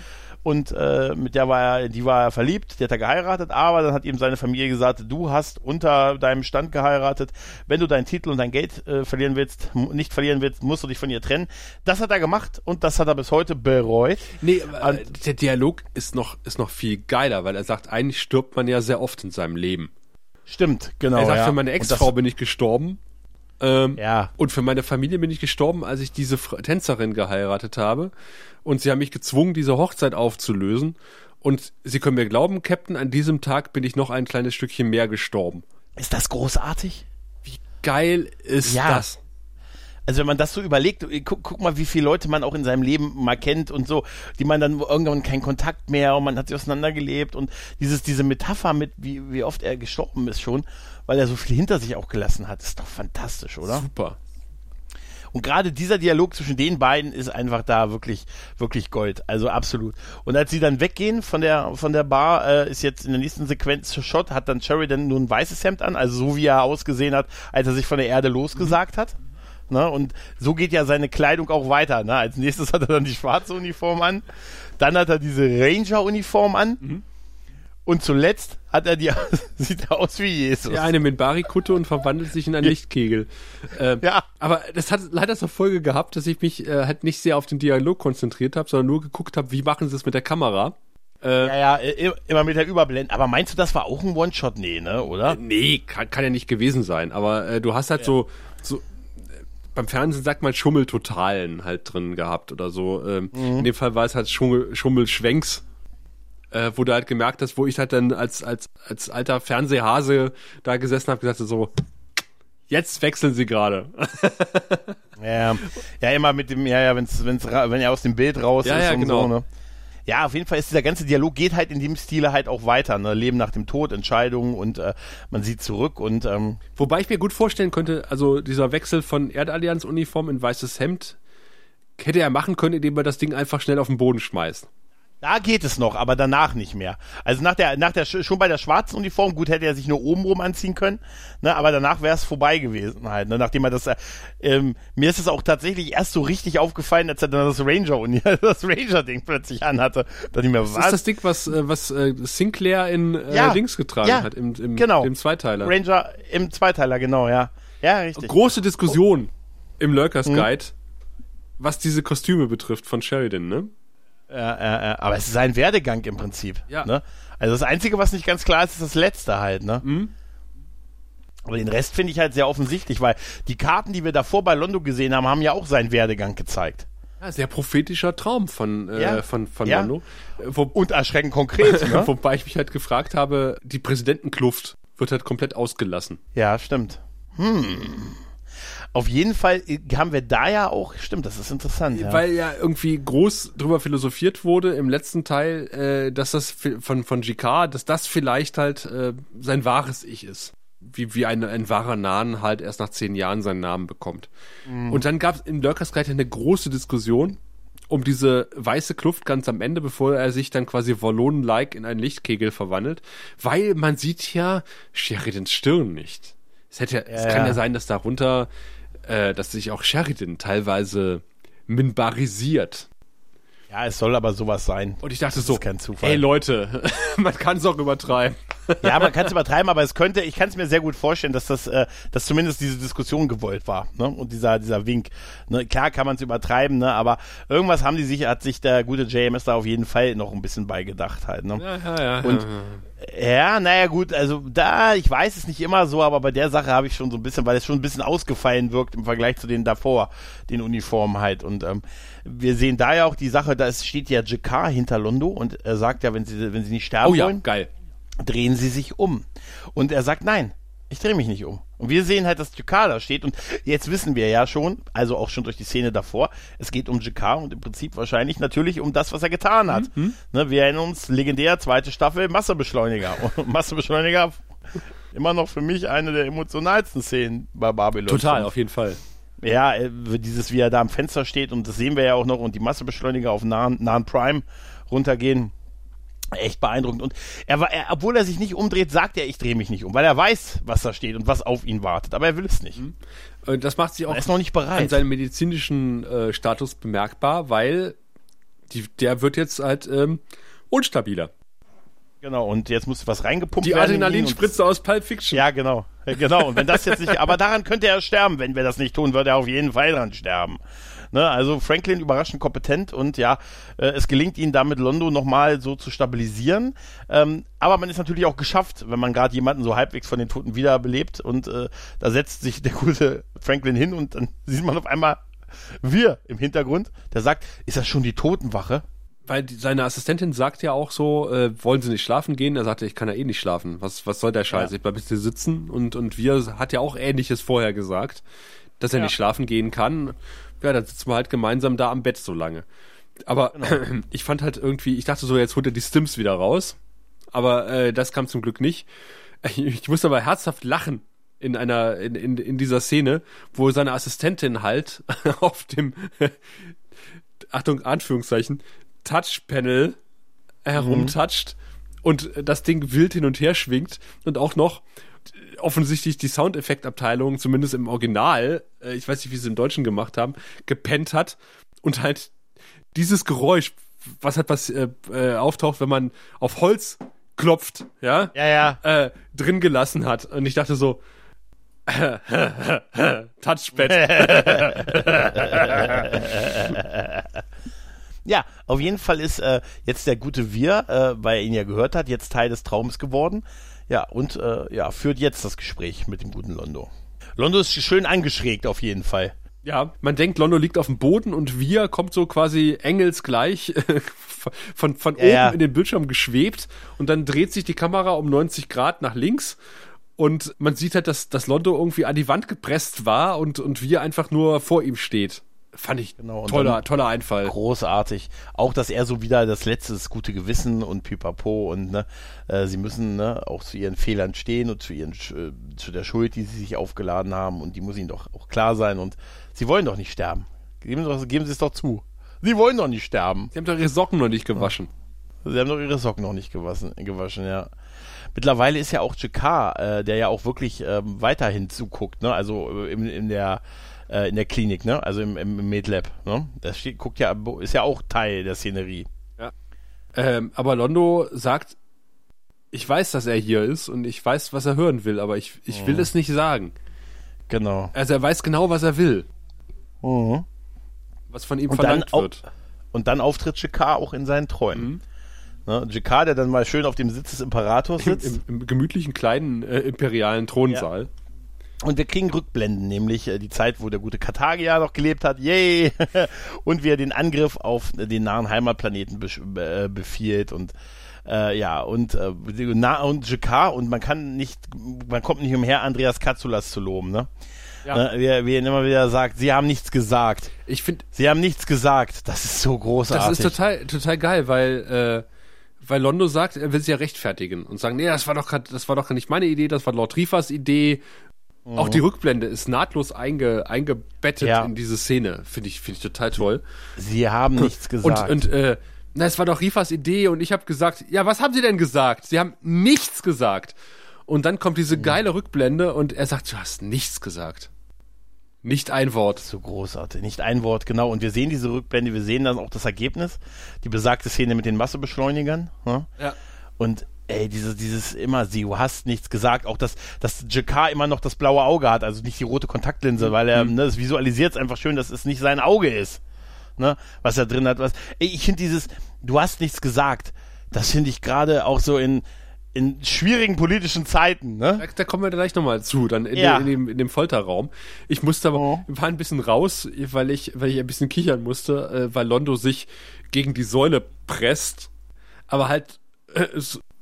und äh, mit der war er, die war er verliebt, die hat er geheiratet, aber dann hat ihm seine Familie gesagt, du hast unter deinem Stand geheiratet, wenn du deinen Titel und dein Geld äh, verlieren willst, nicht verlieren willst, musst du dich von ihr trennen. Das hat er gemacht und das hat er bis heute bereut. Nee, äh, der Dialog ist noch, ist noch viel geiler, weil er sagt, eigentlich stirbt man ja sehr oft in seinem Leben. Stimmt, genau. Er sagt, ja. für meine Ex-Frau bin ich gestorben. Ähm, ja. Und für meine Familie bin ich gestorben, als ich diese Tänzerin geheiratet habe und sie haben mich gezwungen, diese Hochzeit aufzulösen. Und Sie können mir glauben, Captain, an diesem Tag bin ich noch ein kleines Stückchen mehr gestorben. Ist das großartig? Wie geil ist ja. das? Also wenn man das so überlegt, guck, guck, mal, wie viele Leute man auch in seinem Leben mal kennt und so, die man dann irgendwann keinen Kontakt mehr und man hat sie auseinandergelebt und dieses, diese Metapher mit, wie, wie oft er gestorben ist schon, weil er so viel hinter sich auch gelassen hat, ist doch fantastisch, oder? Super. Und gerade dieser Dialog zwischen den beiden ist einfach da wirklich, wirklich Gold. Also absolut. Und als sie dann weggehen von der, von der Bar, äh, ist jetzt in der nächsten Sequenz Shot, hat dann Sheridan nur ein weißes Hemd an, also so wie er ausgesehen hat, als er sich von der Erde losgesagt hat. Ne? Und so geht ja seine Kleidung auch weiter. Ne? Als nächstes hat er dann die schwarze Uniform an. Dann hat er diese Ranger-Uniform an. Mhm. Und zuletzt hat er die, sieht er aus wie Jesus. Ja, eine Minbari-Kutte und verwandelt sich in einen Lichtkegel. Ähm, ja. Aber das hat leider zur Folge gehabt, dass ich mich äh, halt nicht sehr auf den Dialog konzentriert habe, sondern nur geguckt habe, wie machen sie es mit der Kamera. Äh, ja, ja, immer mit der Überblende. Aber meinst du, das war auch ein One-Shot? Nee, ne, oder? Äh, nee, kann, kann ja nicht gewesen sein. Aber äh, du hast halt ja. so, so beim Fernsehen sagt man Schummeltotalen halt drin gehabt oder so. Ähm, mhm. In dem Fall war es halt Schummel, Schummelschwenks, äh, wo du halt gemerkt hast, wo ich halt dann als, als, als alter Fernsehhase da gesessen habe, gesagt so, jetzt wechseln sie gerade. ja, ja, immer mit dem, ja, ja, wenn's, wenn's, wenn er aus dem Bild raus ja, ist ja, und genau. so, ne? ja, auf jeden Fall ist dieser ganze Dialog geht halt in dem Stile halt auch weiter. Ne? Leben nach dem Tod, Entscheidungen und äh, man sieht zurück und ähm wobei ich mir gut vorstellen könnte, also dieser Wechsel von Erdallianz-Uniform in weißes Hemd hätte er machen können, indem er das Ding einfach schnell auf den Boden schmeißt. Da geht es noch, aber danach nicht mehr. Also nach der, nach der, schon bei der schwarzen Uniform, gut hätte er sich nur obenrum anziehen können, ne, aber danach wäre es vorbei gewesen halt, ne, nachdem er das, äh, ähm, mir ist es auch tatsächlich erst so richtig aufgefallen, als er dann das Ranger und das Ranger-Ding plötzlich anhatte. Dann ich mir, was? Das ist das Ding, was, äh, was äh, Sinclair in äh, ja, Dings getragen ja, hat, im, im, genau. im Zweiteiler. Ranger im Zweiteiler, genau, ja. Ja, richtig. Große Diskussion oh. im Lurkers hm. Guide, was diese Kostüme betrifft von Sheridan, ne? Ja, ja, ja. Aber es ist ein Werdegang im Prinzip. Ja. Ne? Also das Einzige, was nicht ganz klar ist, ist das Letzte halt, ne? Mhm. Aber den Rest finde ich halt sehr offensichtlich, weil die Karten, die wir davor bei Londo gesehen haben, haben ja auch seinen Werdegang gezeigt. Ja, sehr prophetischer Traum von, äh, ja. von, von ja. Londo. Wo, Und erschreckend konkret. ne? Wobei ich mich halt gefragt habe, die Präsidentenkluft wird halt komplett ausgelassen. Ja, stimmt. Hm. Auf jeden Fall äh, haben wir da ja auch, stimmt, das ist interessant. Ja. Weil ja irgendwie groß drüber philosophiert wurde im letzten Teil, äh, dass das von, von GK, dass das vielleicht halt äh, sein wahres Ich ist. Wie, wie ein, ein wahrer Nahen halt erst nach zehn Jahren seinen Namen bekommt. Mhm. Und dann gab es in Lurkers Guide eine große Diskussion um diese weiße Kluft ganz am Ende, bevor er sich dann quasi Wallonen-like in einen Lichtkegel verwandelt, weil man sieht ja Sheridans Stirn nicht. Es hätte ja, ja es kann ja. ja sein, dass darunter äh, dass sich auch Sheridan teilweise minbarisiert. Ja, es soll aber sowas sein. Und ich dachte das so, kein Zufall. hey Leute, man kann es auch übertreiben. ja, man kann es übertreiben, aber es könnte, ich kann es mir sehr gut vorstellen, dass das, äh, dass zumindest diese Diskussion gewollt war, ne? Und dieser, dieser Wink. Ne? Klar kann man es übertreiben, ne? Aber irgendwas haben die sich, hat sich der gute JMS da auf jeden Fall noch ein bisschen beigedacht halt, ne? Ja, ja, ja. Und ja, naja, gut, also da, ich weiß es nicht immer so, aber bei der Sache habe ich schon so ein bisschen, weil es schon ein bisschen ausgefallen wirkt im Vergleich zu den davor, den Uniformen halt. Und ähm, wir sehen da ja auch die Sache, da steht ja JK hinter Londo und er sagt ja, wenn sie, wenn sie nicht sterben oh, ja, wollen, geil. drehen sie sich um. Und er sagt, nein, ich drehe mich nicht um. Und wir sehen halt, dass Jakar da steht. Und jetzt wissen wir ja schon, also auch schon durch die Szene davor, es geht um Jakar und im Prinzip wahrscheinlich natürlich um das, was er getan hat. Mhm. Ne, wir erinnern uns, legendär, zweite Staffel, Massebeschleuniger. Und Massebeschleuniger, immer noch für mich eine der emotionalsten Szenen bei Babylon. Total, auf jeden Fall. Ja, äh, dieses, wie er da am Fenster steht und das sehen wir ja auch noch und die Massebeschleuniger auf nahen, nahen Prime runtergehen echt beeindruckend. Und er war, er, obwohl er sich nicht umdreht, sagt er, ich drehe mich nicht um, weil er weiß, was da steht und was auf ihn wartet. Aber er will es nicht. Mhm. Das macht sich auch er ist noch nicht bereit. an seinem medizinischen äh, Status bemerkbar, weil die, der wird jetzt halt ähm, unstabiler. Genau, und jetzt muss was reingepumpt die werden. Die Adrenalinspritze aus Pulp Fiction. Ja, genau. Genau, und wenn das jetzt nicht, aber daran könnte er sterben, wenn wir das nicht tun, würde er auf jeden Fall dran sterben. Ne? Also Franklin überraschend kompetent und ja, äh, es gelingt ihnen damit Londo nochmal so zu stabilisieren. Ähm, aber man ist natürlich auch geschafft, wenn man gerade jemanden so halbwegs von den Toten wiederbelebt und äh, da setzt sich der gute Franklin hin und dann sieht man auf einmal wir im Hintergrund, der sagt, ist das schon die Totenwache? Weil die, seine Assistentin sagt ja auch so, äh, wollen Sie nicht schlafen gehen? Er sagte, ich kann ja eh nicht schlafen. Was, was soll der Scheiß? Ja. Ich bleib jetzt hier sitzen und, und wir hat ja auch Ähnliches vorher gesagt, dass er ja. nicht schlafen gehen kann ja, dann sitzen wir halt gemeinsam da am Bett so lange. Aber genau. ich fand halt irgendwie, ich dachte so, jetzt holt er die Stims wieder raus. Aber äh, das kam zum Glück nicht. Ich, ich musste aber herzhaft lachen in einer, in, in, in dieser Szene, wo seine Assistentin halt auf dem, Achtung, Anführungszeichen, Touchpanel herumtoucht mhm. und das Ding wild hin und her schwingt und auch noch offensichtlich die Soundeffektabteilung, zumindest im Original, äh, ich weiß nicht, wie sie es im Deutschen gemacht haben, gepennt hat und halt dieses Geräusch, was halt was äh, äh, auftaucht, wenn man auf Holz klopft, ja, ja, ja. Äh, drin gelassen hat. Und ich dachte so, Touchpad. ja, auf jeden Fall ist äh, jetzt der gute Wir, äh, weil er ihn ja gehört hat, jetzt Teil des Traums geworden. Ja, und äh, ja, führt jetzt das Gespräch mit dem guten Londo. Londo ist schön angeschrägt auf jeden Fall. Ja, man denkt, Londo liegt auf dem Boden und Wir kommt so quasi engelsgleich von, von oben ja. in den Bildschirm geschwebt und dann dreht sich die Kamera um 90 Grad nach links und man sieht halt, dass, dass Londo irgendwie an die Wand gepresst war und, und Wir einfach nur vor ihm steht. Fand ich genau, toller, toller Einfall. Großartig. Auch, dass er so wieder das letzte das gute Gewissen und pipapo und ne, äh, sie müssen ne, auch zu ihren Fehlern stehen und zu ihren äh, zu der Schuld, die sie sich aufgeladen haben und die muss ihnen doch auch klar sein und sie wollen doch nicht sterben. Geben, Sie, geben Sie es doch zu. Sie wollen doch nicht sterben. Sie haben doch ihre Socken noch nicht gewaschen. Sie haben doch ihre Socken noch nicht gewaschen, gewaschen ja. Mittlerweile ist ja auch JK, äh, der ja auch wirklich ähm, weiterhin zuguckt, ne? Also äh, in, in der äh, in der Klinik, ne? Also im, im MedLab, ne? Das steht, guckt ja, ist ja auch Teil der Szenerie. Ja. Ähm, aber Londo sagt, ich weiß, dass er hier ist und ich weiß, was er hören will, aber ich, ich will mhm. es nicht sagen. Genau. Also er weiß genau, was er will. Mhm. Was von ihm und verlangt wird. Und dann auftritt Jakar auch in seinen Träumen. Mhm. Ne, Jakar, der dann mal schön auf dem Sitz des Imperators sitzt. Im, im, im gemütlichen kleinen äh, imperialen Thronsaal. Ja. Und wir kriegen Rückblenden, nämlich äh, die Zeit, wo der gute Karthagia noch gelebt hat, yay! und wie er den Angriff auf den nahen Heimatplaneten be äh, befiehlt und äh, ja, und, äh, und Jakar, und man kann nicht, man kommt nicht umher, Andreas Katsulas zu loben, ne? Ja. Ne, wie, wie er immer wieder sagt, sie haben nichts gesagt. Ich finde. Sie haben nichts gesagt. Das ist so großartig. Das ist total, total geil, weil, äh, weil Londo sagt, er will sie ja rechtfertigen und sagen, nee, das war doch das war doch nicht meine Idee, das war Lord Rifas Idee Mhm. Auch die Rückblende ist nahtlos einge, eingebettet ja. in diese Szene. Finde ich, finde ich total toll. Sie haben nichts gesagt. Und, und äh, na, es war doch Rifas Idee und ich habe gesagt, ja, was haben Sie denn gesagt? Sie haben nichts gesagt. Und dann kommt diese mhm. geile Rückblende und er sagt, du hast nichts gesagt. Nicht ein Wort. So großartig. Nicht ein Wort, genau. Und wir sehen diese Rückblende, wir sehen dann auch das Ergebnis. Die besagte Szene mit den Massebeschleunigern. Ne? Ja. Und ey, dieses, dieses immer, sie, du hast nichts gesagt, auch dass, dass Jakar immer noch das blaue Auge hat, also nicht die rote Kontaktlinse, weil er, mhm. ne, das visualisiert es einfach schön, dass es nicht sein Auge ist, ne, was er drin hat, was, ey, ich finde dieses, du hast nichts gesagt, das finde ich gerade auch so in, in schwierigen politischen Zeiten, ne? Da, da kommen wir gleich nochmal zu, dann in, ja. dem, in, dem, in dem Folterraum. Ich musste aber, oh. war ein bisschen raus, weil ich, weil ich ein bisschen kichern musste, äh, weil Londo sich gegen die Säule presst, aber halt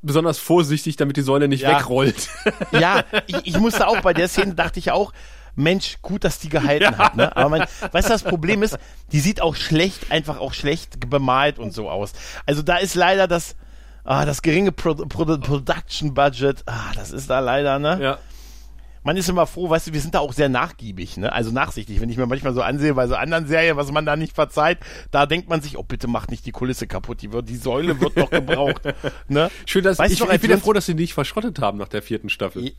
besonders vorsichtig, damit die Säule nicht ja. wegrollt. Ja, ich, ich musste auch bei der Szene dachte ich auch, Mensch, gut, dass die gehalten ja. hat. Ne? Aber man, weißt du, das Problem ist, die sieht auch schlecht, einfach auch schlecht bemalt und so aus. Also da ist leider das, ah, das geringe Pro Pro Production Budget, ah, das ist da leider, ne? Ja man ist immer froh, weißt du, wir sind da auch sehr nachgiebig, ne? Also nachsichtig, wenn ich mir manchmal so ansehe bei so anderen Serien, was man da nicht verzeiht, da denkt man sich, oh bitte macht nicht die Kulisse kaputt, die, wird, die Säule wird noch gebraucht. ne? Schön, dass weißt ich, noch, ich bin ja froh, dass sie nicht verschrottet haben nach der vierten Staffel.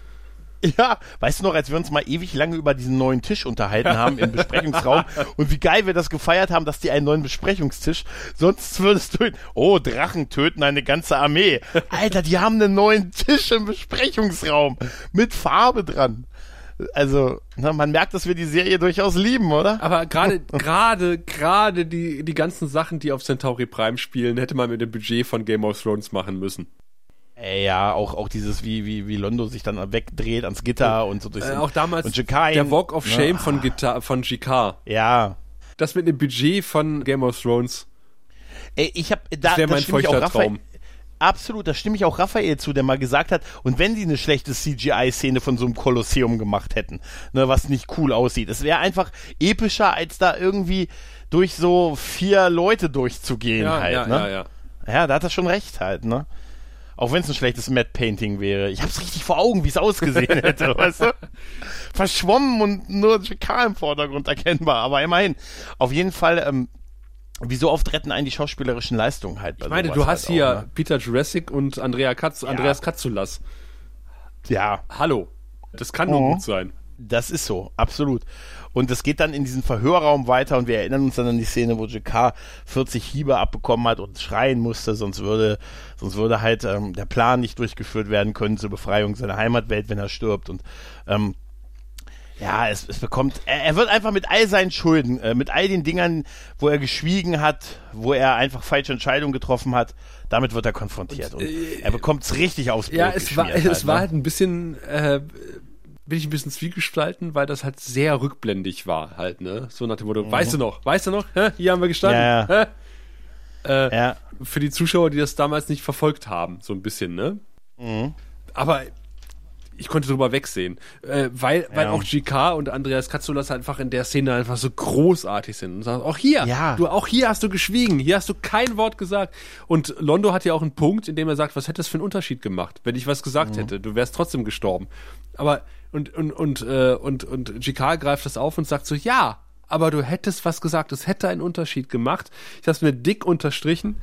Ja, weißt du noch, als wir uns mal ewig lange über diesen neuen Tisch unterhalten haben im Besprechungsraum und wie geil wir das gefeiert haben, dass die einen neuen Besprechungstisch, sonst würdest du, oh, Drachen töten eine ganze Armee. Alter, die haben einen neuen Tisch im Besprechungsraum mit Farbe dran. Also, na, man merkt, dass wir die Serie durchaus lieben, oder? Aber gerade, gerade, gerade die, die ganzen Sachen, die auf Centauri Prime spielen, hätte man mit dem Budget von Game of Thrones machen müssen. Äh, ja, auch, auch dieses, wie, wie, wie Londo sich dann wegdreht ans Gitter und so durch äh, Auch damals und Jikai, der Walk of ne? Shame ne? von, Gitar, von Jikar. Ja. Das mit dem Budget von Game of Thrones. Ey, ich hab, da, das wäre mein feuchter Traum. Absolut, da stimme ich auch Raphael zu, der mal gesagt hat, und wenn sie eine schlechte CGI-Szene von so einem Kolosseum gemacht hätten, ne, was nicht cool aussieht, es wäre einfach epischer, als da irgendwie durch so vier Leute durchzugehen ja, halt, ja, ne? Ja, ja. Ja, da hat er schon recht halt, ne? Auch wenn es ein schlechtes Matte Painting wäre. Ich hab's richtig vor Augen, wie es ausgesehen hätte, weißt du? Verschwommen und nur JK im Vordergrund erkennbar. Aber immerhin. Auf jeden Fall, ähm, wie so oft retten einen die schauspielerischen Leistungen halt. Ich meine, du hast halt hier auch, ne? Peter Jurassic und Andrea Katz, Andreas Katzulas. Ja, Hallo. Das kann nur Mhm. gut sein. Das ist so, absolut. Und es geht dann in diesen Verhörraum weiter und wir erinnern uns dann an die Szene, wo JK 40 Hiebe abbekommen hat und schreien musste, sonst würde, sonst würde halt ähm, der Plan nicht durchgeführt werden können zur Befreiung seiner Heimatwelt, wenn er stirbt. Und ähm, ja, es, es bekommt, er, er wird einfach mit all seinen Schulden, äh, mit all den Dingern, wo er geschwiegen hat, wo er einfach falsche Entscheidungen getroffen hat, damit wird er konfrontiert. Und, er bekommt es richtig aufs Brot Ja, es war, es halt, war ne? halt ein bisschen, äh, bin ich ein bisschen zwiegespalten, weil das halt sehr rückblendig war halt, ne? So nach dem Motto, weißt du noch, weißt du noch, hä? hier haben wir gestanden. Mhm. Ja, Hä? Äh, Ja. Für die Zuschauer, die das damals nicht verfolgt haben, so ein bisschen, ne? Mhm. Aber ich konnte drüber wegsehen, äh, weil, weil Ja. auch GK und Andreas Katzulas einfach in der Szene einfach so großartig sind und sagen, auch hier, Ja. du, auch hier hast du geschwiegen, hier hast du kein Wort gesagt. Und Londo hat ja auch einen Punkt, in dem er sagt, was hätte es für einen Unterschied gemacht, wenn ich was Mhm. gesagt hätte, du wärst trotzdem gestorben. Aber und und und äh, und und GK greift das auf und sagt so, ja, aber du hättest was gesagt, es hätte einen Unterschied gemacht. Ich habe es mir dick unterstrichen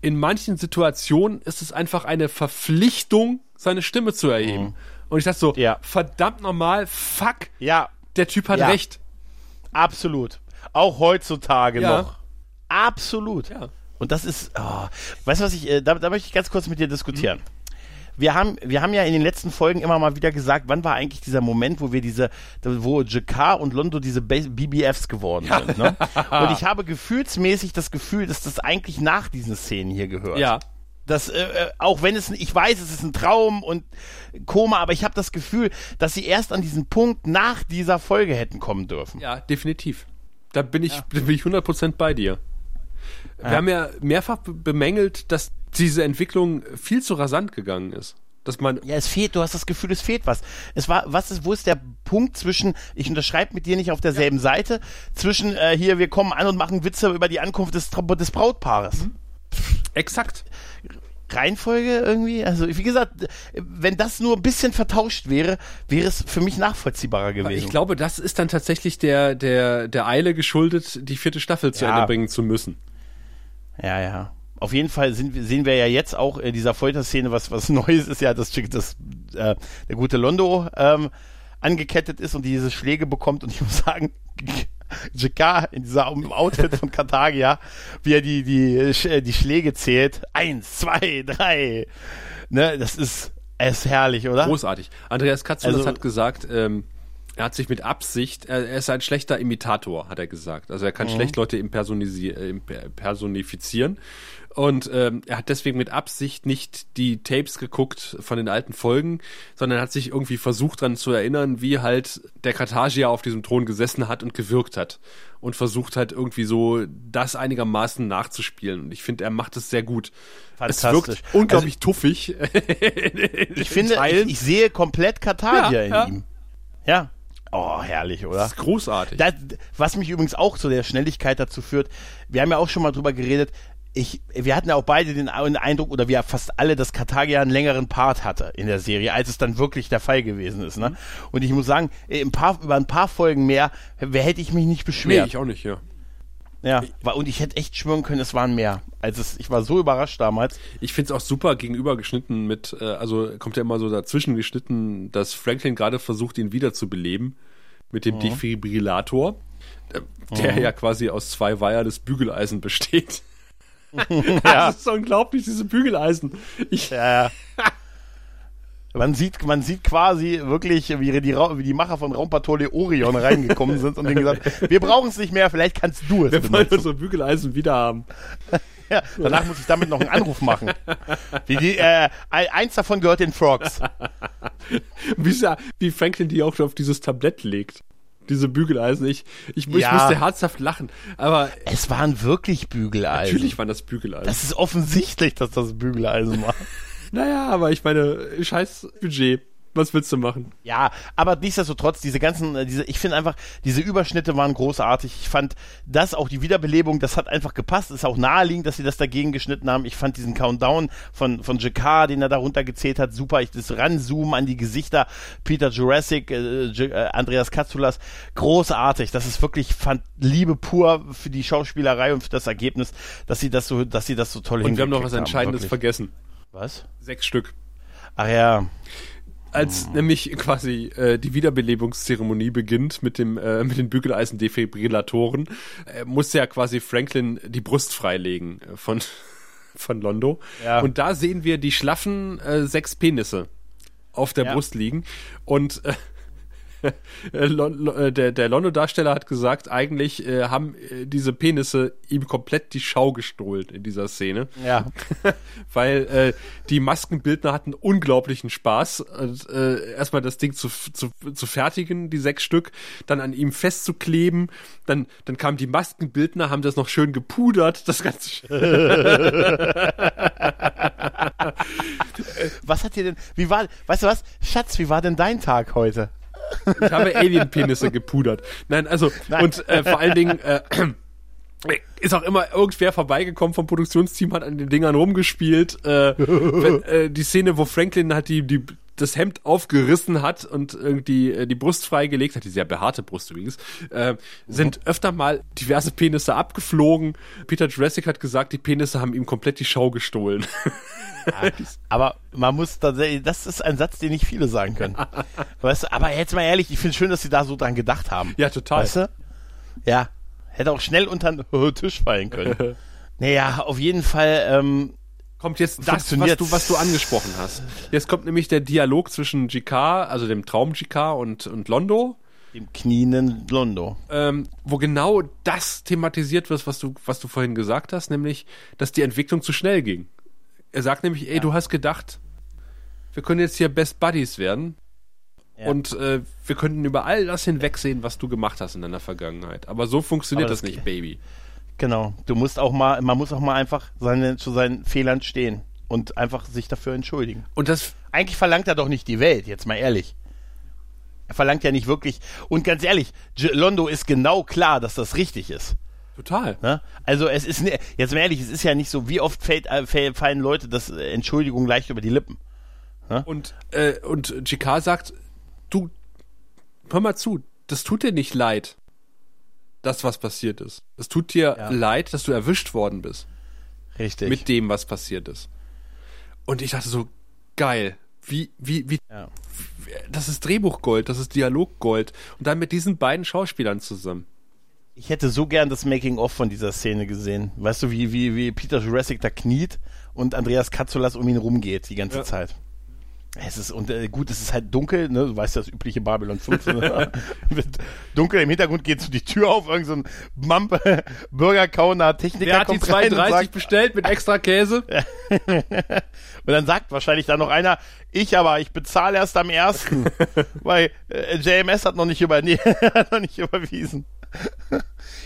in manchen Situationen ist es einfach eine Verpflichtung, seine Stimme zu erheben. Und ich dachte so, Mhm. Ja. verdammt normal, fuck, Ja, der Typ hat Ja. recht. Absolut. Auch heutzutage Ja. noch. Absolut. Ja. Und das ist, oh, weißt du was ich, äh, da, da möchte ich ganz kurz mit dir diskutieren. Mhm. Wir haben, wir haben ja in den letzten Folgen immer mal wieder gesagt, wann war eigentlich dieser Moment, wo wir diese, wo JK und Londo diese BBFs geworden sind. Ne? Und ich habe gefühlsmäßig das Gefühl, dass das eigentlich nach diesen Szenen hier gehört. Ja. Das, äh, äh, auch wenn es, ich weiß, es ist ein Traum und Koma, aber ich habe das Gefühl, dass sie erst an diesen Punkt nach dieser Folge hätten kommen dürfen. Ja, definitiv. Da bin ich, da bin ich 100% bei dir. Wir haben ja mehrfach be- bemängelt, dass diese Entwicklung viel zu rasant gegangen ist. Dass man, Ja, es fehlt, du hast das Gefühl, es fehlt was. Es war, was ist, wo ist der Punkt zwischen, ich unterschreibe mit dir nicht auf derselben Seite, zwischen äh, hier, wir kommen an und machen Witze über die Ankunft des, des Brautpaares. exakt. Reihenfolge irgendwie? Also, wie gesagt, wenn das nur ein bisschen vertauscht wäre, wäre es für mich nachvollziehbarer gewesen. Ich glaube, das ist dann tatsächlich der, der, der Eile geschuldet, die vierte Staffel zu Ja. Ende bringen zu müssen. Ja, ja. Auf jeden Fall sind, wir- sehen wir ja jetzt auch in dieser Folterszene, was, was Neues ist ja, dass, dass äh, der gute Londo ähm, angekettet ist und diese Schläge bekommt. Und ich muss sagen, JK in dieser im Outfit von Kartagia, wie er die, die, äh, die Schläge zählt. Eins, zwei, drei. Ne, das ist, es ist herrlich, oder? Großartig. Andreas Katzulas Also- hat gesagt, ähm, er hat sich mit Absicht, er, er ist ein schlechter Imitator, hat er gesagt. Also er kann schlecht Leute impersonisi äh, personifizieren. Und ähm, er hat deswegen mit Absicht nicht die Tapes geguckt von den alten Folgen, sondern hat sich irgendwie versucht daran zu erinnern, wie halt der Karthagier auf diesem Thron gesessen hat und gewirkt hat. Und versucht halt irgendwie so das einigermaßen nachzuspielen. Und ich finde, er macht es sehr gut. Es wirkt unglaublich tuffig. Ich finde, ich, ich sehe komplett Kartagia Ja, in ja. ihm. Ja. Oh, herrlich, oder? Das ist großartig. Das, was mich übrigens auch zu der Schnelligkeit dazu führt, wir haben ja auch schon mal drüber geredet, ich, wir hatten ja auch beide den Eindruck, oder wir fast alle, dass Kartagia einen längeren Part hatte in der Serie, als es dann wirklich der Fall gewesen ist. Mhm. Ne? Und ich muss sagen, ein paar, über ein paar Folgen mehr, wer hätte ich mich nicht nee, beschwert. ich auch nicht, ja. ja, war, und ich hätte echt schwören können, es waren mehr. Also es, ich war so überrascht damals. Ich finde es auch super gegenüber geschnitten mit, äh, also kommt ja immer so dazwischen geschnitten, dass Franklin gerade versucht, ihn wiederzubeleben mit dem Defibrillator, äh, der ja quasi aus zwei Weiher des Bügeleisen besteht. Ja. Das ist unglaublich, diese Bügeleisen. Ich, Ja, ja. Man sieht, man sieht quasi wirklich, wie die, wie die Macher von Raumpatrouille Orion reingekommen sind und denen gesagt, wir brauchen es nicht mehr, vielleicht kannst du es wir wollen benutzen. unsere Bügeleisen wieder haben. Ja, danach muss ich damit noch einen Anruf machen. Wie die, äh, ein- eins davon gehört den Frogs. Wie Franklin die auch auf dieses Tablett legt. Diese Bügeleisen. Ich, ich, ich Ja. musste herzhaft lachen. Aber Es waren wirklich Bügeleisen. natürlich waren das Bügeleisen. Das ist offensichtlich, dass das Bügeleisen war. naja, aber ich meine, scheiß Budget. Was willst du machen? Ja, aber nichtsdestotrotz, diese ganzen, äh, diese, ich finde einfach, diese Überschnitte waren großartig. Ich fand das auch die Wiederbelebung, das hat einfach gepasst. Ist auch naheliegend, dass sie das dagegen geschnitten haben. Ich fand diesen Countdown von, von Jakar, den er da runtergezählt hat, super. Ich das Ranzoomen an die Gesichter, Peter Jurassic, äh, äh, Andreas Katsulas, großartig. Das ist wirklich fand Liebe pur für die Schauspielerei und für das Ergebnis, dass sie das so, dass sie das so toll Und wir haben noch was Entscheidendes haben, vergessen. Was? Sechs Stück. Ach ja. Als nämlich quasi äh, die Wiederbelebungszeremonie beginnt mit dem äh, mit den Bügeleisen-Defibrillatoren, äh, muss ja quasi Franklin die Brust freilegen äh, von von Londo. Ja. Und da sehen wir die schlaffen äh, sechs Penisse auf der Ja. Brust liegen und äh, äh, Lon- Lo- äh, der, der Londo-Darsteller hat gesagt, eigentlich äh, haben äh, diese Penisse ihm komplett die Schau gestohlen in dieser Szene Ja. weil äh, die Maskenbildner hatten unglaublichen Spaß, und, äh, erstmal das Ding zu, zu, zu fertigen, die sechs Stück, dann an ihm festzukleben, dann, dann kamen die Maskenbildner, haben das noch schön gepudert, das Ganze. Was hat dir denn, wie war, weißt du was? Schatz, wie war denn dein Tag heute? Ich habe Alien-Penisse gepudert. Nein, also, Nein. und äh, vor allen Dingen, äh, ist auch immer irgendwer vorbeigekommen vom Produktionsteam, hat an den Dingern rumgespielt. Äh, wenn, äh, die Szene, wo Franklin hat die, die das Hemd aufgerissen hat und irgendwie äh, die Brust freigelegt hat, die sehr behaarte Brust übrigens, äh, sind öfter mal diverse Penisse abgeflogen. Peter Jurassic hat gesagt, die Penisse haben ihm komplett die Schau gestohlen. Aber man muss tatsächlich, das ist ein Satz, den nicht viele sagen können. weißt du, aber jetzt mal ehrlich, ich finde schön, dass sie da so dran gedacht haben. ja, total. Weißt du? Ja. Hätte auch schnell unter den Tisch fallen können. naja, auf jeden Fall, ähm, kommt jetzt das, was du, was du angesprochen hast. Jetzt kommt nämlich der Dialog zwischen GK, also dem Traum GK und, und Londo, dem knienden Londo. ähm, wo genau das thematisiert wird, was du, was du vorhin gesagt hast, nämlich, dass die Entwicklung zu schnell ging. Er sagt nämlich, ey, du hast gedacht, wir können jetzt hier Best Buddies werden. Ja. Und äh, wir könnten über all das hinwegsehen, was du gemacht hast in deiner Vergangenheit. Aber so funktioniert Aber das, das nicht, Baby. Genau. Du musst auch mal, man muss auch mal einfach seine, zu seinen Fehlern stehen und einfach sich dafür entschuldigen. Und das Eigentlich verlangt er doch nicht die Welt, jetzt mal ehrlich. Er verlangt ja nicht wirklich. Und ganz ehrlich, Londo ist genau klar, dass das richtig ist. total. Ne? Also es ist, ne- jetzt mal ehrlich, es ist ja nicht so, wie oft fällt, äh, fallen Leute das äh, Entschuldigung leicht über die Lippen. Und, äh, und GK sagt, du, hör mal zu, das tut dir nicht leid, das, was passiert ist. Es tut dir Ja. leid, dass du erwischt worden bist Richtig. mit dem, was passiert ist. Und ich dachte so, geil. Wie, wie, wie, ja. das ist Drehbuchgold, das ist Dialoggold. Und dann mit diesen beiden Schauspielern zusammen. Ich hätte so gern das Making-of von dieser Szene gesehen. Weißt du, wie, wie, wie Peter Jurassic da kniet und Andreas Katzulas um ihn rumgeht die ganze Ja. Zeit. Es ist, und äh, gut, es ist halt dunkel, ne? Du weißt das übliche Babylon 5. ne? Dunkel, im Hintergrund geht so die Tür auf, irgend so ein Mump, Burgerkauner Techniker Der hat die kommt und 32 sagt, bestellt mit extra Käse. und dann sagt wahrscheinlich da noch einer, ich aber, ich bezahle erst am ersten, weil äh, JMS hat noch nicht, über, nee, hat noch nicht überwiesen.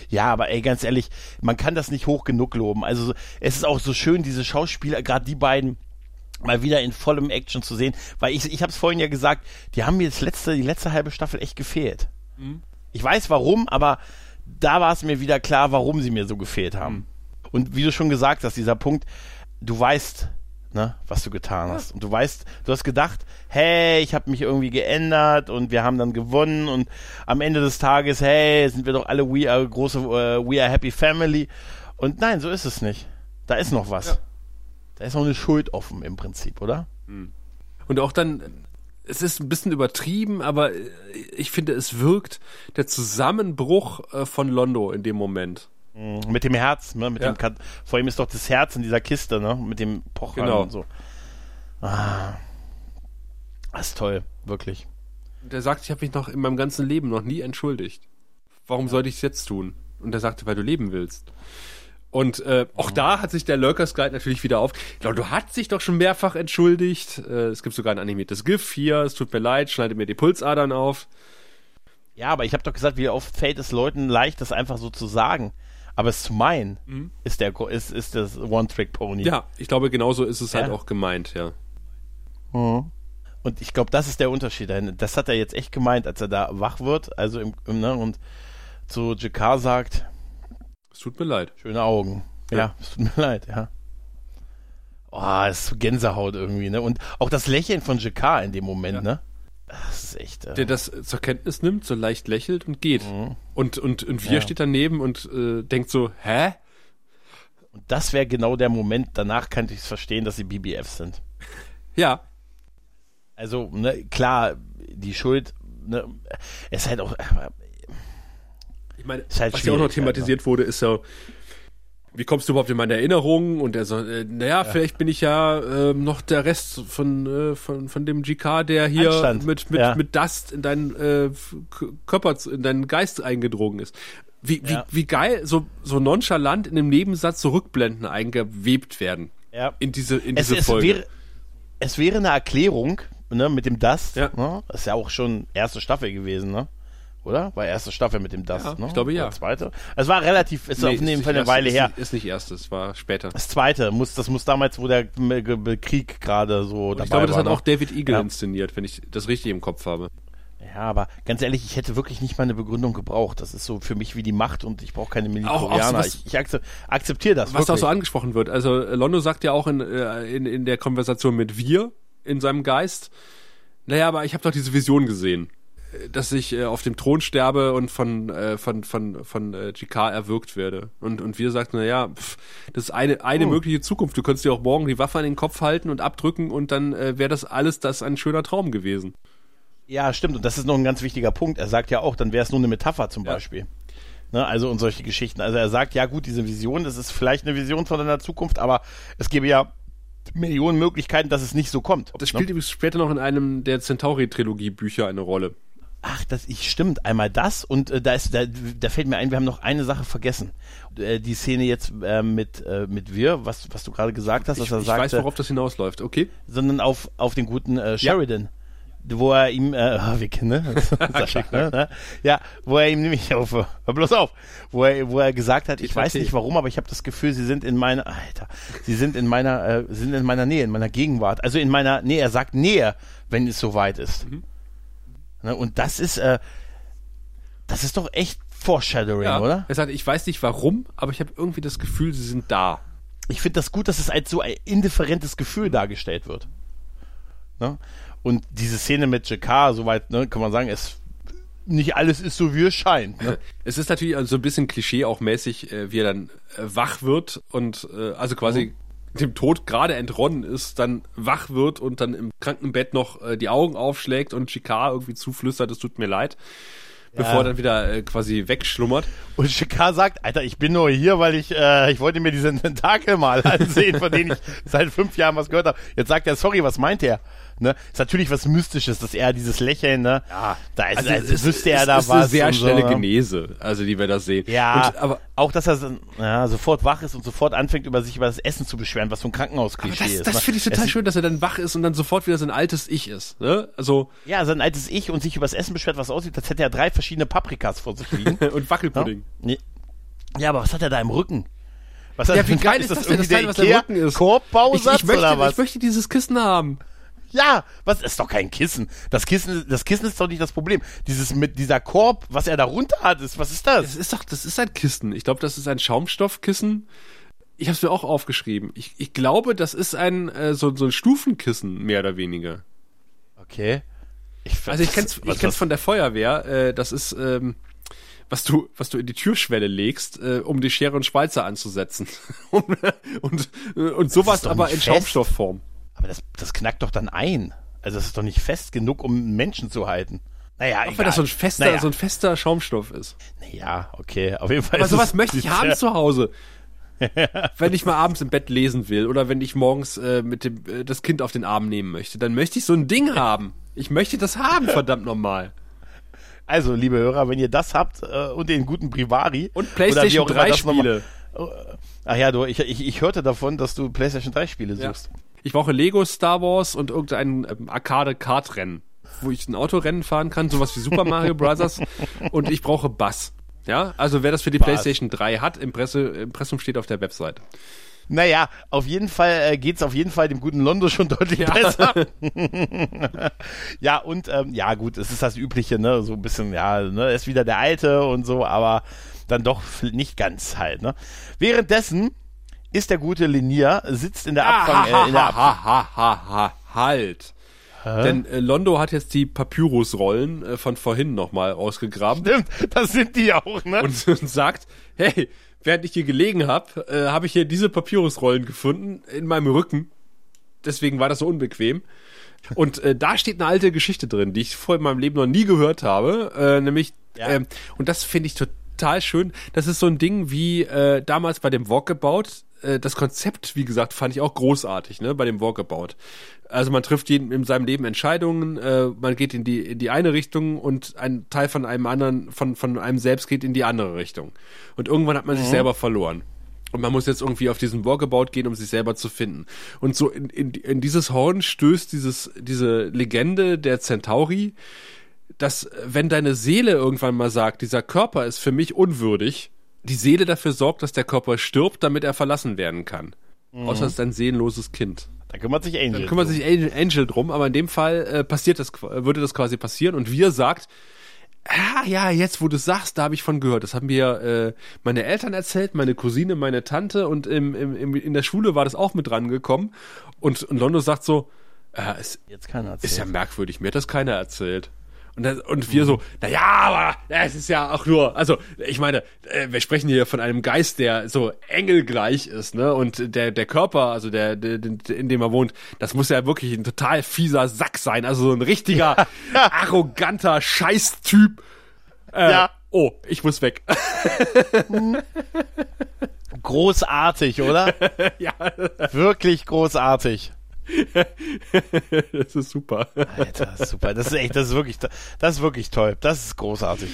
Ja, aber ey, ganz ehrlich, man kann das nicht hoch genug loben. Also so- es ist auch so schön, diese Schauspieler, gerade die beiden, mal wieder in vollem Action zu sehen, weil ich, ich habe es vorhin ja gesagt, die haben mir das letzte, die letzte halbe Staffel echt gefehlt. Ich weiß warum, aber da war es mir wieder klar, warum sie mir so gefehlt haben. Und wie du schon gesagt hast, dieser Punkt, du weißt, ne, was du getan hast. Und du weißt, du hast gedacht, hey, ich habe mich irgendwie geändert und wir haben dann gewonnen und am Ende des Tages, hey, sind wir doch alle we are große äh, we are happy family. Und nein, so ist es nicht. Da ist noch was. Ja. Da ist noch eine Schuld offen im Prinzip, oder? Und auch dann, es ist ein bisschen übertrieben, aber ich finde, es wirkt der Zusammenbruch äh, von Londo in dem Moment. Mhm. Mit dem Herz, ne? Mit Ja. dem vor ihm ist doch das Herz in dieser Kiste, ne? Mit dem Pochern Genau. und so. Ah. Das ist toll, wirklich. Und er sagt, ich habe mich noch in meinem ganzen Leben noch nie entschuldigt. Warum sollte ich es jetzt tun? Und er sagte, weil du leben willst. Und äh, auch da hat sich der Lurkers Guide natürlich wieder auf. Londo hat sich doch schon mehrfach entschuldigt. Äh, es gibt sogar ein animiertes GIF hier. Es tut mir leid, schneide mir die Pulsadern auf. Ja, aber ich habe doch gesagt, wie oft fällt es Leuten leicht, das einfach so zu sagen. Aber es zu meinen, ist der ist, ist das One-Trick-Pony. Ja, ich glaube, genauso ist es halt Ja. auch gemeint, ja. Mhm. Und ich glaube, das ist der Unterschied. Das hat er jetzt echt gemeint, als er da wach wird, also im, im ne, und zu Jakar sagt, es tut mir leid. Schöne Augen. Ja, ja es tut mir leid, ja. Oh, ist Gänsehaut irgendwie, ne? Und auch das Lächeln von Jakar in dem Moment, ja. ne? Das ist echt. Äh der das zur Kenntnis nimmt, so leicht lächelt und geht. Mhm. Und, und, und wir ja. steht daneben und äh, denkt so, hä? Und das wäre genau der Moment, danach könnte ich es verstehen, dass sie BBFs sind. Ja. Also, ne, klar, die Schuld, ne, ist halt auch. Ich meine, halt was ja auch noch thematisiert ne? wurde, ist so, wie kommst du überhaupt in meine Erinnerungen? Und er so, äh, naja, ja. vielleicht bin ich ja äh, noch der Rest von, äh, von, von dem GK, der hier Anstand. mit, mit, ja. mit Dust in deinen äh, Körper, in deinen Geist eingedrungen ist. Wie, ja. wie, wie geil so, so nonchalant in dem Nebensatz zurückblenden eingewebt werden. Ja. In diese, in diese es, Folge. Es wäre, es wäre eine Erklärung, ne, mit dem Dust. Ja. Ne? Das ist ja auch schon erste Staffel gewesen, ne? Oder? War erste Staffel mit dem Dust, ja, ne? Ich glaube ja. Oder zweite. Es war relativ, ist nee, auf jeden Fall eine Weile her. Ist nicht erste, es war später. Das zweite, muss, das muss damals, wo der Krieg gerade so dabei Ich glaube, das war, hat ne? auch David Eagle ja. inszeniert, wenn ich das richtig im Kopf habe. Ja, aber ganz ehrlich, ich hätte wirklich nicht mal eine Begründung gebraucht. Das ist so für mich wie die Macht und ich brauche keine Militarianer. ich, ich akzeptiere das. Was wirklich. auch so angesprochen wird. Also Londo sagt ja auch in, äh, in, in der Konversation mit wir in seinem Geist, naja, aber ich habe doch diese Vision gesehen dass ich äh, auf dem Thron sterbe und von äh, von von von äh, GK erwürgt werde. Und und wir sagten, na ja, pff, das ist eine eine oh. mögliche Zukunft. Du könntest dir auch morgen die Waffe an den Kopf halten und abdrücken und dann äh, wäre das alles das ein schöner Traum gewesen. Ja, stimmt. Und das ist noch ein ganz wichtiger Punkt. Er sagt ja auch, dann wäre es nur eine Metapher zum ja. Beispiel. Ne, also und solche Geschichten. Also er sagt, ja gut, diese Vision, das ist vielleicht eine Vision von einer Zukunft, aber es gäbe ja Millionen Möglichkeiten, dass es nicht so kommt. Das spielt ne? übrigens später noch in einem der Centauri-Trilogie-Bücher eine Rolle. Ach, das ich stimmt. Einmal das und äh, da ist da, da fällt mir ein, wir haben noch eine Sache vergessen. Äh, die Szene jetzt äh, mit äh, mit wir, was was du gerade gesagt hast, dass ich, er ich sagte, weiß, worauf das hinausläuft. Okay. Sondern auf auf den guten äh, Sheridan. Ja wo er ihm, äh, wir kennen, ne? Sascha, ne? ne? Ja, wo er ihm nämlich auf, hör bloß auf, wo er, wo er gesagt hat, ich, ich weiß nicht warum, aber ich habe das Gefühl, sie sind in meiner, Alter, sie sind in meiner, äh, sind in meiner Nähe, in meiner Gegenwart, also in meiner, nee, er sagt Nähe, wenn es soweit ist. Mhm. Ne? Und das ist, äh, das ist doch echt Foreshadowing, ja. oder? Er sagt, ich weiß nicht warum, aber ich habe irgendwie das Gefühl, sie sind da. Ich finde das gut, dass es als so ein indifferentes Gefühl dargestellt wird. Ne? Und diese Szene mit JK, soweit, ne, kann man sagen, es nicht alles ist so, wie es scheint. Ne? Es ist natürlich so ein bisschen Klischee auch mäßig, äh, wie er dann äh, wach wird und äh, also quasi mhm dem Tod gerade entronnen ist, dann wach wird und dann im Krankenbett noch äh, die Augen aufschlägt und Chikar irgendwie zuflüstert, es tut mir leid, ja. bevor er dann wieder äh, quasi wegschlummert. Und Chikar sagt, Alter, ich bin nur hier, weil ich, äh, ich wollte mir diese Tentakel mal ansehen, von denen ich seit fünf Jahren was gehört habe. Jetzt sagt er, sorry, was meint er? Ne? Ist natürlich was Mystisches, dass er dieses Lächeln, ne? Ja, da ist, also, also wüsste er da ist was. Eine sehr schnelle so, ne? Genese, also die wir da sehen. Ja, und, aber auch, dass er ja, sofort wach ist und sofort anfängt, über sich über das Essen zu beschweren, was so ein Krankenhausklischee ist. Das ne? finde ich total es schön, dass er dann wach ist und dann sofort wieder sein altes Ich ist. Ne? Also ja, sein altes Ich und sich über das Essen beschwert, was aussieht, als hätte er drei verschiedene Paprikas vor sich liegen. und Wackelpudding. Ja? ja, aber was hat er da im Rücken? Was ja, wie geil ist das, das denn, das Teil, was im Rücken ist? Korbbausatz ich, ich möchte, oder was? Ich möchte dieses Kissen haben. Ja, was ist doch kein Kissen. Das Kissen, das Kissen ist doch nicht das Problem. Dieses mit dieser Korb, was er da runter hat, ist, was ist das? Das ist doch, das ist ein Kissen. Ich glaube, das ist ein Schaumstoffkissen. Ich habe es mir auch aufgeschrieben. Ich, ich glaube, das ist ein äh, so, so ein Stufenkissen mehr oder weniger. Okay. Ich, also ich kenn's, ich kenn's von der Feuerwehr. Äh, das ist ähm, was du, was du in die Türschwelle legst, äh, um die Schere und Schweizer anzusetzen. und, und, und sowas aber in Schaumstoffform. Aber das, das knackt doch dann ein. Also das ist doch nicht fest genug, um Menschen zu halten. Naja, Auch wenn das so ein fester, naja. so ein fester Schaumstoff ist. Naja, okay, auf jeden Fall. Aber sowas möchte ich haben zu Hause. wenn ich mal abends im Bett lesen will oder wenn ich morgens äh, mit dem äh, das Kind auf den Arm nehmen möchte, dann möchte ich so ein Ding haben. Ich möchte das haben, verdammt nochmal. Also, liebe Hörer, wenn ihr das habt äh, und den guten Privari und PlayStation 3 Spiele. Nochmal, oh, ach ja, du, ich, ich, ich hörte davon, dass du PlayStation 3 Spiele suchst. Ja. Ich brauche Lego Star Wars und irgendein ähm, Arcade-Kart-Rennen, wo ich ein Autorennen fahren kann, sowas wie Super Mario Bros. und ich brauche Bass. Ja, also wer das für die Bass. PlayStation 3 hat, Impresse, Impressum steht auf der Webseite. Naja, auf jeden Fall äh, geht's auf jeden Fall dem guten Londo schon deutlich Ja. besser. ja, und ähm, ja gut, es ist das Übliche, ne? So ein bisschen, ja, ne, er ist wieder der Alte und so, aber dann doch nicht ganz halt, ne? Währenddessen ist der gute Linier, sitzt in der Abfang, äh, in der Abfang. ha, ha, ha, ha, halt. Denn äh, Londo hat jetzt die Papyrusrollen äh, von vorhin nochmal ausgegraben Stimmt, das sind die auch, ne? und, und sagt, hey, während ich hier gelegen habe, äh, habe ich hier diese Papyrusrollen gefunden in meinem Rücken. Deswegen war das so unbequem. Und äh, da steht eine alte Geschichte drin, die ich vorher in meinem Leben noch nie gehört habe. Äh, nämlich, Ja. ähm, und das finde ich total schön. Das ist so ein Ding wie äh, damals bei dem Walkabout. Äh, das Konzept, wie gesagt, fand ich auch großartig, ne, bei dem Walkabout. Also man trifft jeden in seinem Leben Entscheidungen, äh, man geht in die in die eine Richtung und ein Teil von einem anderen, von von einem selbst geht in die andere Richtung. Und irgendwann hat man sich selber verloren. Und man muss jetzt irgendwie auf diesen Walkabout gehen, um sich selber zu finden. Und so in, in, in dieses Horn stößt dieses, diese Legende der Centauri, dass wenn deine Seele irgendwann mal sagt, dieser Körper ist für mich unwürdig, die Seele dafür sorgt, dass der Körper stirbt, damit er verlassen werden kann. Außer es ist ein seelenloses Kind. Da kümmert sich Angel. Dann kümmert sich Angel, Angel drum, aber in dem Fall äh, passiert das, würde das quasi passieren und wir sagt, ah ja, jetzt wo du sagst, da habe ich von gehört. Das haben mir äh, meine Eltern erzählt, meine Cousine, meine Tante und im, im, im, in der Schule war das auch mit rangekommen. Und, und Londo sagt so, äh, es Jetzt keiner ist ja merkwürdig, mir hat das keiner erzählt. Und, das, und wir so, na ja, aber ja, es ist ja auch nur, also ich meine, äh, wir sprechen hier von einem Geist, der so engelgleich ist, ne? Und der der Körper, also der, der, der in dem er wohnt, das muss ja wirklich ein total fieser Sack sein, also so ein richtiger arroganter Scheißtyp. Äh, Ja. Oh, ich muss weg. Großartig, oder? ja, Wirklich großartig. das ist super. Alter, das ist super. Das ist echt, das ist wirklich, das ist wirklich toll. Das ist großartig.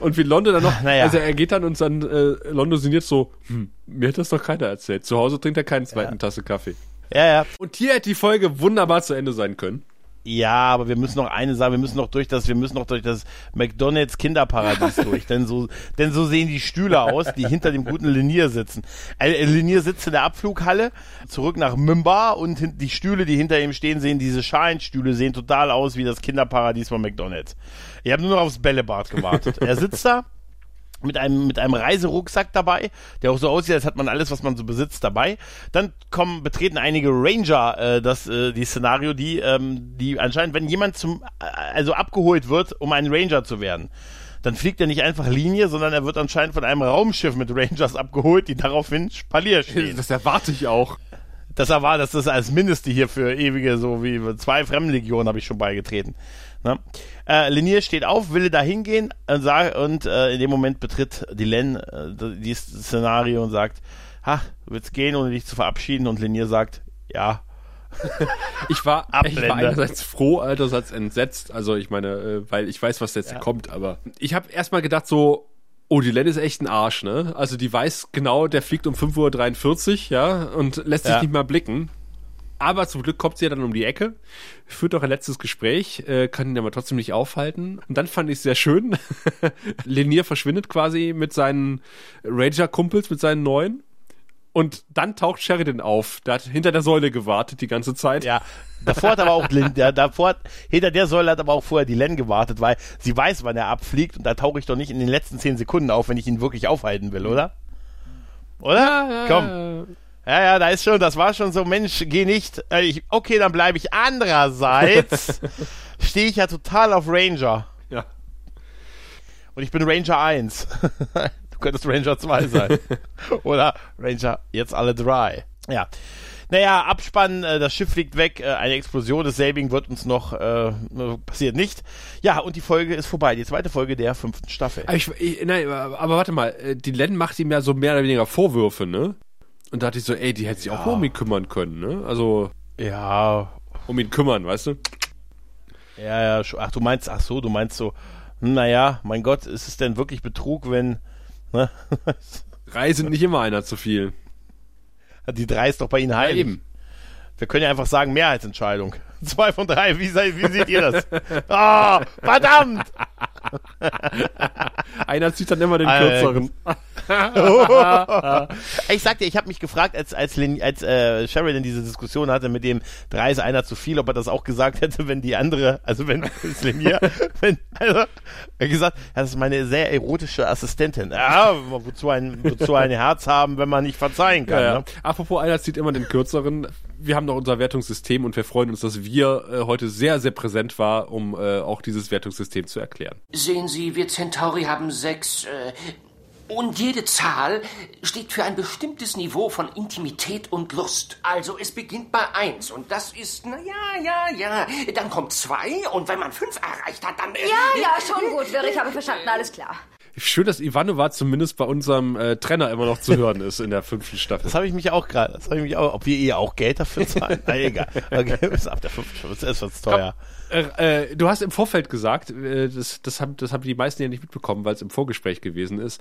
Und wie Londo dann noch, Naja. also er geht dann und dann äh, Londo sinniert so, hm, mir hat das doch keiner erzählt. Zu Hause trinkt er keine zweiten Tasse Kaffee. Ja, ja. Und hier hätte die Folge wunderbar zu Ende sein können. Ja, aber wir müssen noch eine sagen, wir müssen noch durch das, wir müssen noch durch das McDonalds Kinderparadies durch, denn so, denn so sehen die Stühle aus, die hinter dem guten Linier sitzen. Äh, Linier sitzt in der Abflughalle, zurück nach Mimba und die Stühle, die hinter ihm stehen, sehen, diese Schalenstühle sehen total aus wie das Kinderparadies von McDonalds. Ich habe nur noch aufs Bällebad gewartet. Er sitzt da, mit einem, mit einem Reiserucksack dabei, der auch so aussieht, als hat man alles, was man so besitzt, dabei. Dann kommen, betreten einige Ranger äh, das, äh, die Szenario, die, ähm, die anscheinend, wenn jemand zum, äh, also abgeholt wird, um ein Ranger zu werden, dann fliegt er nicht einfach Linie, sondern er wird anscheinend von einem Raumschiff mit Rangers abgeholt, die daraufhin Spalier stehen. Das erwarte ich auch. Das war das ist als Mindeste hier für ewige, so wie zwei Fremdenlegionen habe ich schon beigetreten. Ne? Äh, Linier steht auf, will da hingehen und, sag, und äh, in dem Moment betritt Dylan äh, dieses Szenario und sagt, ha, du willst gehen, ohne dich zu verabschieden? Und Linier sagt, ja. Ich war, ich war einerseits froh, andererseits entsetzt. Also ich meine, äh, weil ich weiß, was jetzt kommt, aber ich habe erstmal gedacht so, oh, die Len ist echt ein Arsch, ne? Also die weiß genau, der fliegt um 5.43 Uhr, ja, und lässt sich Ja. nicht mal blicken. Aber zum Glück kommt sie ja dann um die Ecke, führt auch ein letztes Gespräch, äh, kann ihn aber trotzdem nicht aufhalten. Und dann fand ich es sehr schön. Lenier verschwindet quasi mit seinen Ranger-Kumpels, mit seinen neuen. Und dann taucht Sheridan auf. Der hat hinter der Säule gewartet die ganze Zeit. Ja, davor hat aber auch Lin, der, davor, hat- hinter der Säule hat aber auch vorher die Len gewartet, weil sie weiß, wann er abfliegt und da tauche ich doch nicht in den letzten zehn Sekunden auf, wenn ich ihn wirklich aufhalten will, oder? Oder? Komm. Ja, ja, da ist schon, das war schon so, Mensch, geh nicht. Äh, ich, okay, dann bleibe ich. Andererseits stehe ich ja total auf Ranger. Ja. Und ich bin Ranger 1. du könntest Ranger 2 sein. Oder Ranger, jetzt alle drei. Ja. Naja, Abspann, äh, das Schiff fliegt weg, äh, eine Explosion des Selbing wird uns noch, äh, passiert nicht. Ja, und die Folge ist vorbei, die zweite Folge der fünften Staffel. Aber, ich, ich, nein, aber warte mal, äh, die Len macht ihm ja so mehr oder weniger Vorwürfe, ne? Und da dachte ich so, ey, die hätte sich auch mal um ihn kümmern können, ne? Also, Ja, um ihn kümmern, weißt du? ja, ja, ach, du meinst, ach so, du meinst so, hm, naja, mein Gott, ist es denn wirklich Betrug, wenn, ne? Drei sind nicht immer einer zu viel. die drei ist doch bei Ihnen Ja, heilig. eben. Wir können ja einfach sagen, Mehrheitsentscheidung. Zwei von drei, wie, wie seht ihr das? Ah, verdammt! Einer zieht dann immer den kürzeren. ich sag dir, ich habe mich gefragt, als als, Len, als äh, Sheridan diese Diskussion hatte mit dem drei ist einer zu viel, ob er das auch gesagt hätte, wenn die andere, also wenn Lenier, wenn, also, er hat gesagt, das ist meine sehr erotische Assistentin. Ja, wozu ein, wozu ein Herz haben, wenn man nicht verzeihen kann. Ja, ja. Ne? Apropos, einer zieht immer den kürzeren. Wir haben noch unser Wertungssystem und wir freuen uns, dass wir äh, heute sehr, sehr präsent war, um äh, auch dieses Wertungssystem zu erklären. Sehen Sie, wir Centauri haben sechs äh, und jede Zahl steht für ein bestimmtes Niveau von Intimität und Lust. Also es beginnt bei eins und das ist, na ja, ja, ja. Dann kommt zwei und wenn man fünf erreicht hat, dann... Äh, ja, ja, schon gut, Wirr, ich habe verstanden, alles klar. Schön, dass Ivanova zumindest bei unserem äh, Trainer immer noch zu hören ist in der fünften Staffel. Das habe ich mich auch gerade, das habe ich mich auch, ob wir ihr auch Geld dafür zahlen? Na, egal. Okay, bis ab der fünften Staffel, das ist teuer. Komm. Äh, äh, du hast im Vorfeld gesagt, äh, das, das, haben, das haben die meisten ja nicht mitbekommen, weil es im Vorgespräch gewesen ist,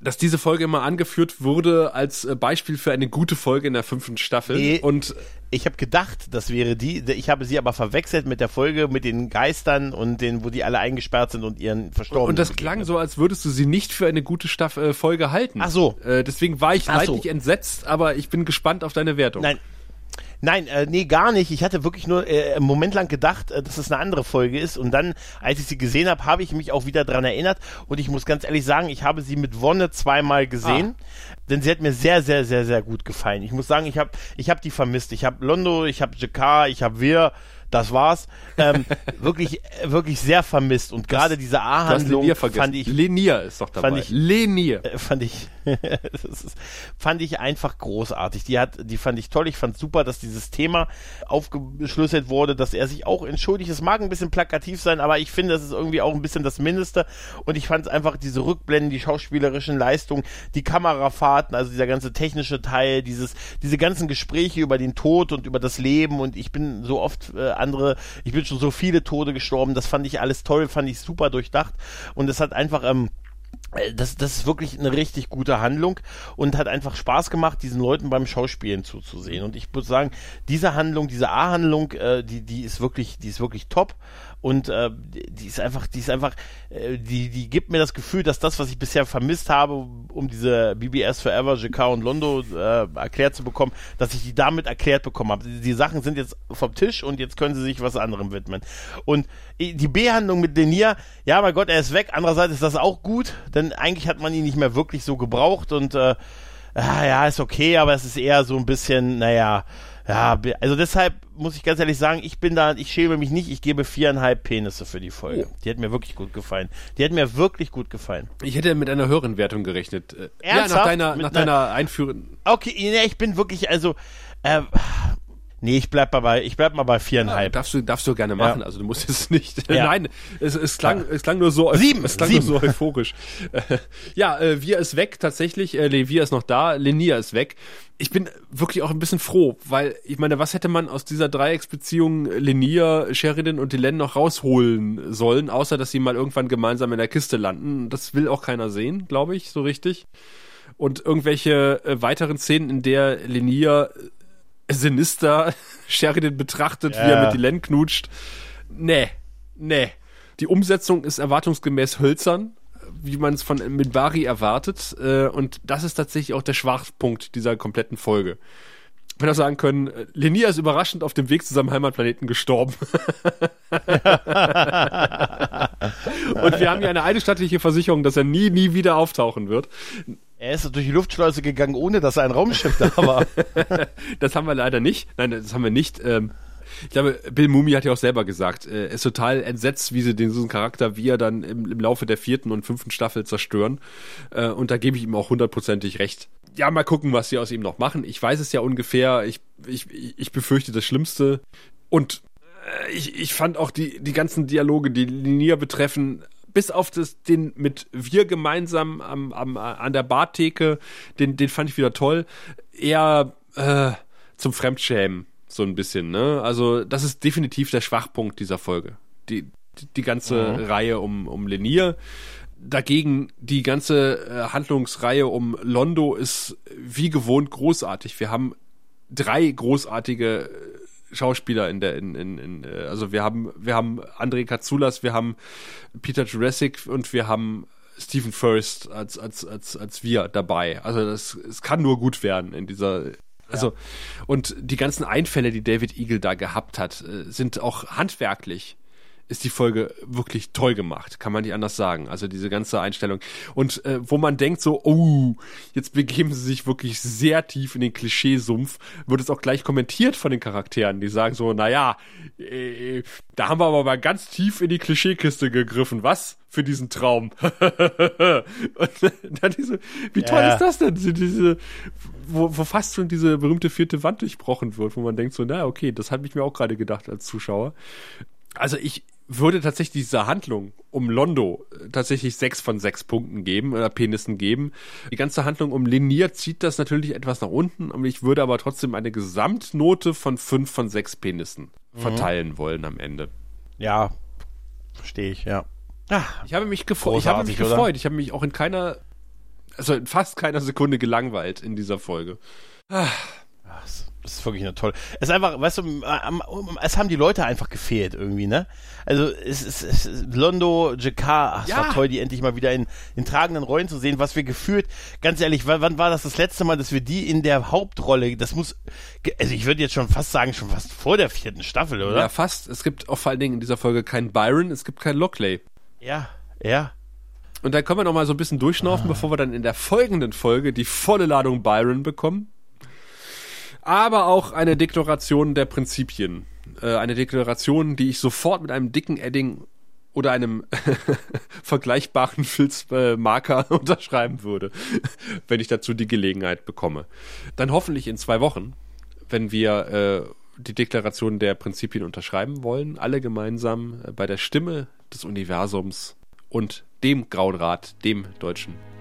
dass diese Folge immer angeführt wurde als äh, Beispiel für eine gute Folge in der fünften Staffel. Nee, und ich habe gedacht, das wäre die. Ich habe sie aber verwechselt mit der Folge mit den Geistern und den, wo die alle eingesperrt sind und ihren Verstorbenen. Und das klang so, als würdest du sie nicht für eine gute Staffel, Folge halten. Ach so. Äh, deswegen war ich leidlich so. entsetzt, aber ich bin gespannt auf deine Wertung. Nein, Nein, äh, nee, gar nicht. Ich hatte wirklich nur äh, einen Moment lang gedacht, äh, dass es eine andere Folge ist. Und dann, als ich sie gesehen habe, habe ich mich auch wieder dran erinnert. Und ich muss ganz ehrlich sagen, ich habe sie mit Wonne zweimal gesehen. Ah. Denn sie hat mir sehr, sehr, sehr, sehr gut gefallen. Ich muss sagen, ich habe ich hab die vermisst. Ich habe Londo, ich habe Jakar, ich habe Wir das war's. Ähm, wirklich, wirklich sehr vermisst. Und gerade diese A-Handlung fand ich. Lenier ist doch dabei. Fand ich, Lenier. Äh, fand ich, ist, fand ich einfach großartig. Die hat, die fand ich toll. Ich fand super, dass dieses Thema aufgeschlüsselt wurde, dass er sich auch entschuldigt. Es mag ein bisschen plakativ sein, aber ich finde, das ist irgendwie auch ein bisschen das Mindeste. Und ich fand einfach diese Rückblenden, die schauspielerischen Leistungen, die Kamerafahrten, also dieser ganze technische Teil, dieses, diese ganzen Gespräche über den Tod und über das Leben. Und ich bin so oft äh, andere, ich bin schon so viele Tode gestorben. Das fand ich alles toll, fand ich super durchdacht. Und es hat einfach, ähm, äh, das, das ist wirklich eine richtig gute Handlung und hat einfach Spaß gemacht, diesen Leuten beim Schauspielen zuzusehen. Und ich würde sagen, diese Handlung, diese A-Handlung, äh, die, die ist wirklich, die ist wirklich top und äh, die ist einfach, die ist einfach, äh, die, die gibt mir das Gefühl, dass das, was ich bisher vermisst habe, um diese BBS Forever, JK und Londo äh, erklärt zu bekommen, dass ich die damit erklärt bekommen habe. Die, die Sachen sind jetzt vom Tisch und jetzt können sie sich was anderem widmen. Und die Behandlung mit Denier, ja, mein Gott, er ist weg. Andererseits ist das auch gut, denn eigentlich hat man ihn nicht mehr wirklich so gebraucht und äh, ja, ist okay, aber es ist eher so ein bisschen, naja, ja, also deshalb muss ich ganz ehrlich sagen, ich bin da, ich schäme mich nicht, ich gebe viereinhalb Penisse für die Folge. Oh. Die hat mir wirklich gut gefallen. Die hat mir wirklich gut gefallen. Ich hätte mit einer höheren Wertung gerechnet. Ernsthaft? Äh, ja, nach deiner, nach deiner Einführung. Okay, nee, ich bin wirklich, also, äh, Nee, ich bleib mal bei, ich bleib mal bei viereinhalb. Ja, darfst du, darfst du gerne machen. Ja. Also du musst jetzt nicht. Ja. Nein, es, es klang, es klang nur so, sieben, es klang sieben. nur so euphorisch. ja, äh, Wir ist weg tatsächlich. Äh, Levia ist noch da, Lenia ist weg. Ich bin wirklich auch ein bisschen froh, weil ich meine, was hätte man aus dieser Dreiecksbeziehung Lenia, Sheridan und Dylan noch rausholen sollen, außer dass sie mal irgendwann gemeinsam in der Kiste landen. Das will auch keiner sehen, glaube ich, so richtig. Und irgendwelche äh, weiteren Szenen, in der Lenia sinister Sheridan betrachtet, ja. wie er mit Dylan knutscht. Nee, nee. Die Umsetzung ist erwartungsgemäß hölzern, wie man es von Minbari erwartet. Äh, und das ist tatsächlich auch der Schwachpunkt dieser kompletten Folge. Man auch sagen können, Lenia ist überraschend auf dem Weg zu seinem Heimatplaneten gestorben. und wir haben hier eine eidesstattliche Versicherung, dass er nie, nie wieder auftauchen wird. Er ist durch die Luftschleuse gegangen, ohne dass ein Raumschiff da war. das haben wir leider nicht. Nein, das haben wir nicht. Ähm, ich glaube, Bill Mumi hat ja auch selber gesagt, er ist total entsetzt, wie sie diesen Charakter, wie er dann im, im Laufe der vierten und fünften Staffel zerstören. Äh, und da gebe ich ihm auch hundertprozentig recht. Ja, mal gucken, was sie aus ihm noch machen. Ich weiß es ja ungefähr. Ich, ich, ich befürchte das Schlimmste. Und äh, ich, ich fand auch die, die ganzen Dialoge, die Linia betreffen, bis auf das, den mit wir gemeinsam am, am, an der Bartheke, den, den fand ich wieder toll. Eher äh, zum Fremdschämen, so ein bisschen, ne? Also, das ist definitiv der Schwachpunkt dieser Folge. Die, die, ganze mhm. Reihe um, um Lenier. Dagegen die ganze äh, Handlungsreihe um Londo ist wie gewohnt großartig. Wir haben drei großartige Schauspieler in der, in, in, in äh, also wir haben, wir haben André Katsoulas, wir haben Peter Jurassic und wir haben Stephen First als, als, als, als wir dabei. Also das, es kann nur gut werden in dieser, also, ja. und die ganzen Einfälle, die David Eagle da gehabt hat, äh, sind auch handwerklich ist die Folge wirklich toll gemacht, kann man nicht anders sagen. Also diese ganze Einstellung. Und äh, wo man denkt so, oh, jetzt begeben sie sich wirklich sehr tief in den Klischeesumpf, wird es auch gleich kommentiert von den Charakteren, die sagen so, naja, äh, da haben wir aber mal ganz tief in die Klischeekiste gegriffen. Was? Für diesen Traum. Und dann diese, wie toll ja. ist das denn? Diese, wo, wo fast schon diese berühmte vierte Wand durchbrochen wird, wo man denkt so, na okay, das habe ich mir auch gerade gedacht als Zuschauer. Also ich, würde tatsächlich dieser Handlung um Londo äh, tatsächlich sechs von sechs Punkten geben oder Penissen geben. Die ganze Handlung um Linier zieht das natürlich etwas nach unten und ich würde aber trotzdem eine Gesamtnote von fünf von sechs Penissen mhm. verteilen wollen am Ende. Ja, verstehe ich, ja. Ach, ich habe mich, gefreut. ich habe mich gefreut. Ich habe mich auch in keiner, also in fast keiner Sekunde gelangweilt in dieser Folge. Ach. Das ist wirklich eine tolle. Es ist einfach, weißt du, es haben die Leute einfach gefehlt irgendwie, ne? Also es ist Londo, Jakar, ach, es ja. war toll, die endlich mal wieder in, in tragenden Rollen zu sehen, was wir gefühlt, ganz ehrlich, wann, wann war das das letzte Mal, dass wir die in der Hauptrolle, das muss, also ich würde jetzt schon fast sagen, schon fast vor der vierten Staffel, oder? Ja, fast. Es gibt auch vor allen Dingen in dieser Folge keinen Byron, es gibt keinen Lockley. Ja, ja. Und dann können wir noch mal so ein bisschen durchschnaufen, ah. bevor wir dann in der folgenden Folge die volle Ladung Byron bekommen aber auch eine Deklaration der Prinzipien. Äh, eine Deklaration, die ich sofort mit einem dicken Edding oder einem vergleichbaren Filzmarker unterschreiben würde, wenn ich dazu die Gelegenheit bekomme. Dann hoffentlich in zwei Wochen, wenn wir äh, die Deklaration der Prinzipien unterschreiben wollen, alle gemeinsam äh, bei der Stimme des Universums und dem Graunrad, dem deutschen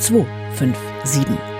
257.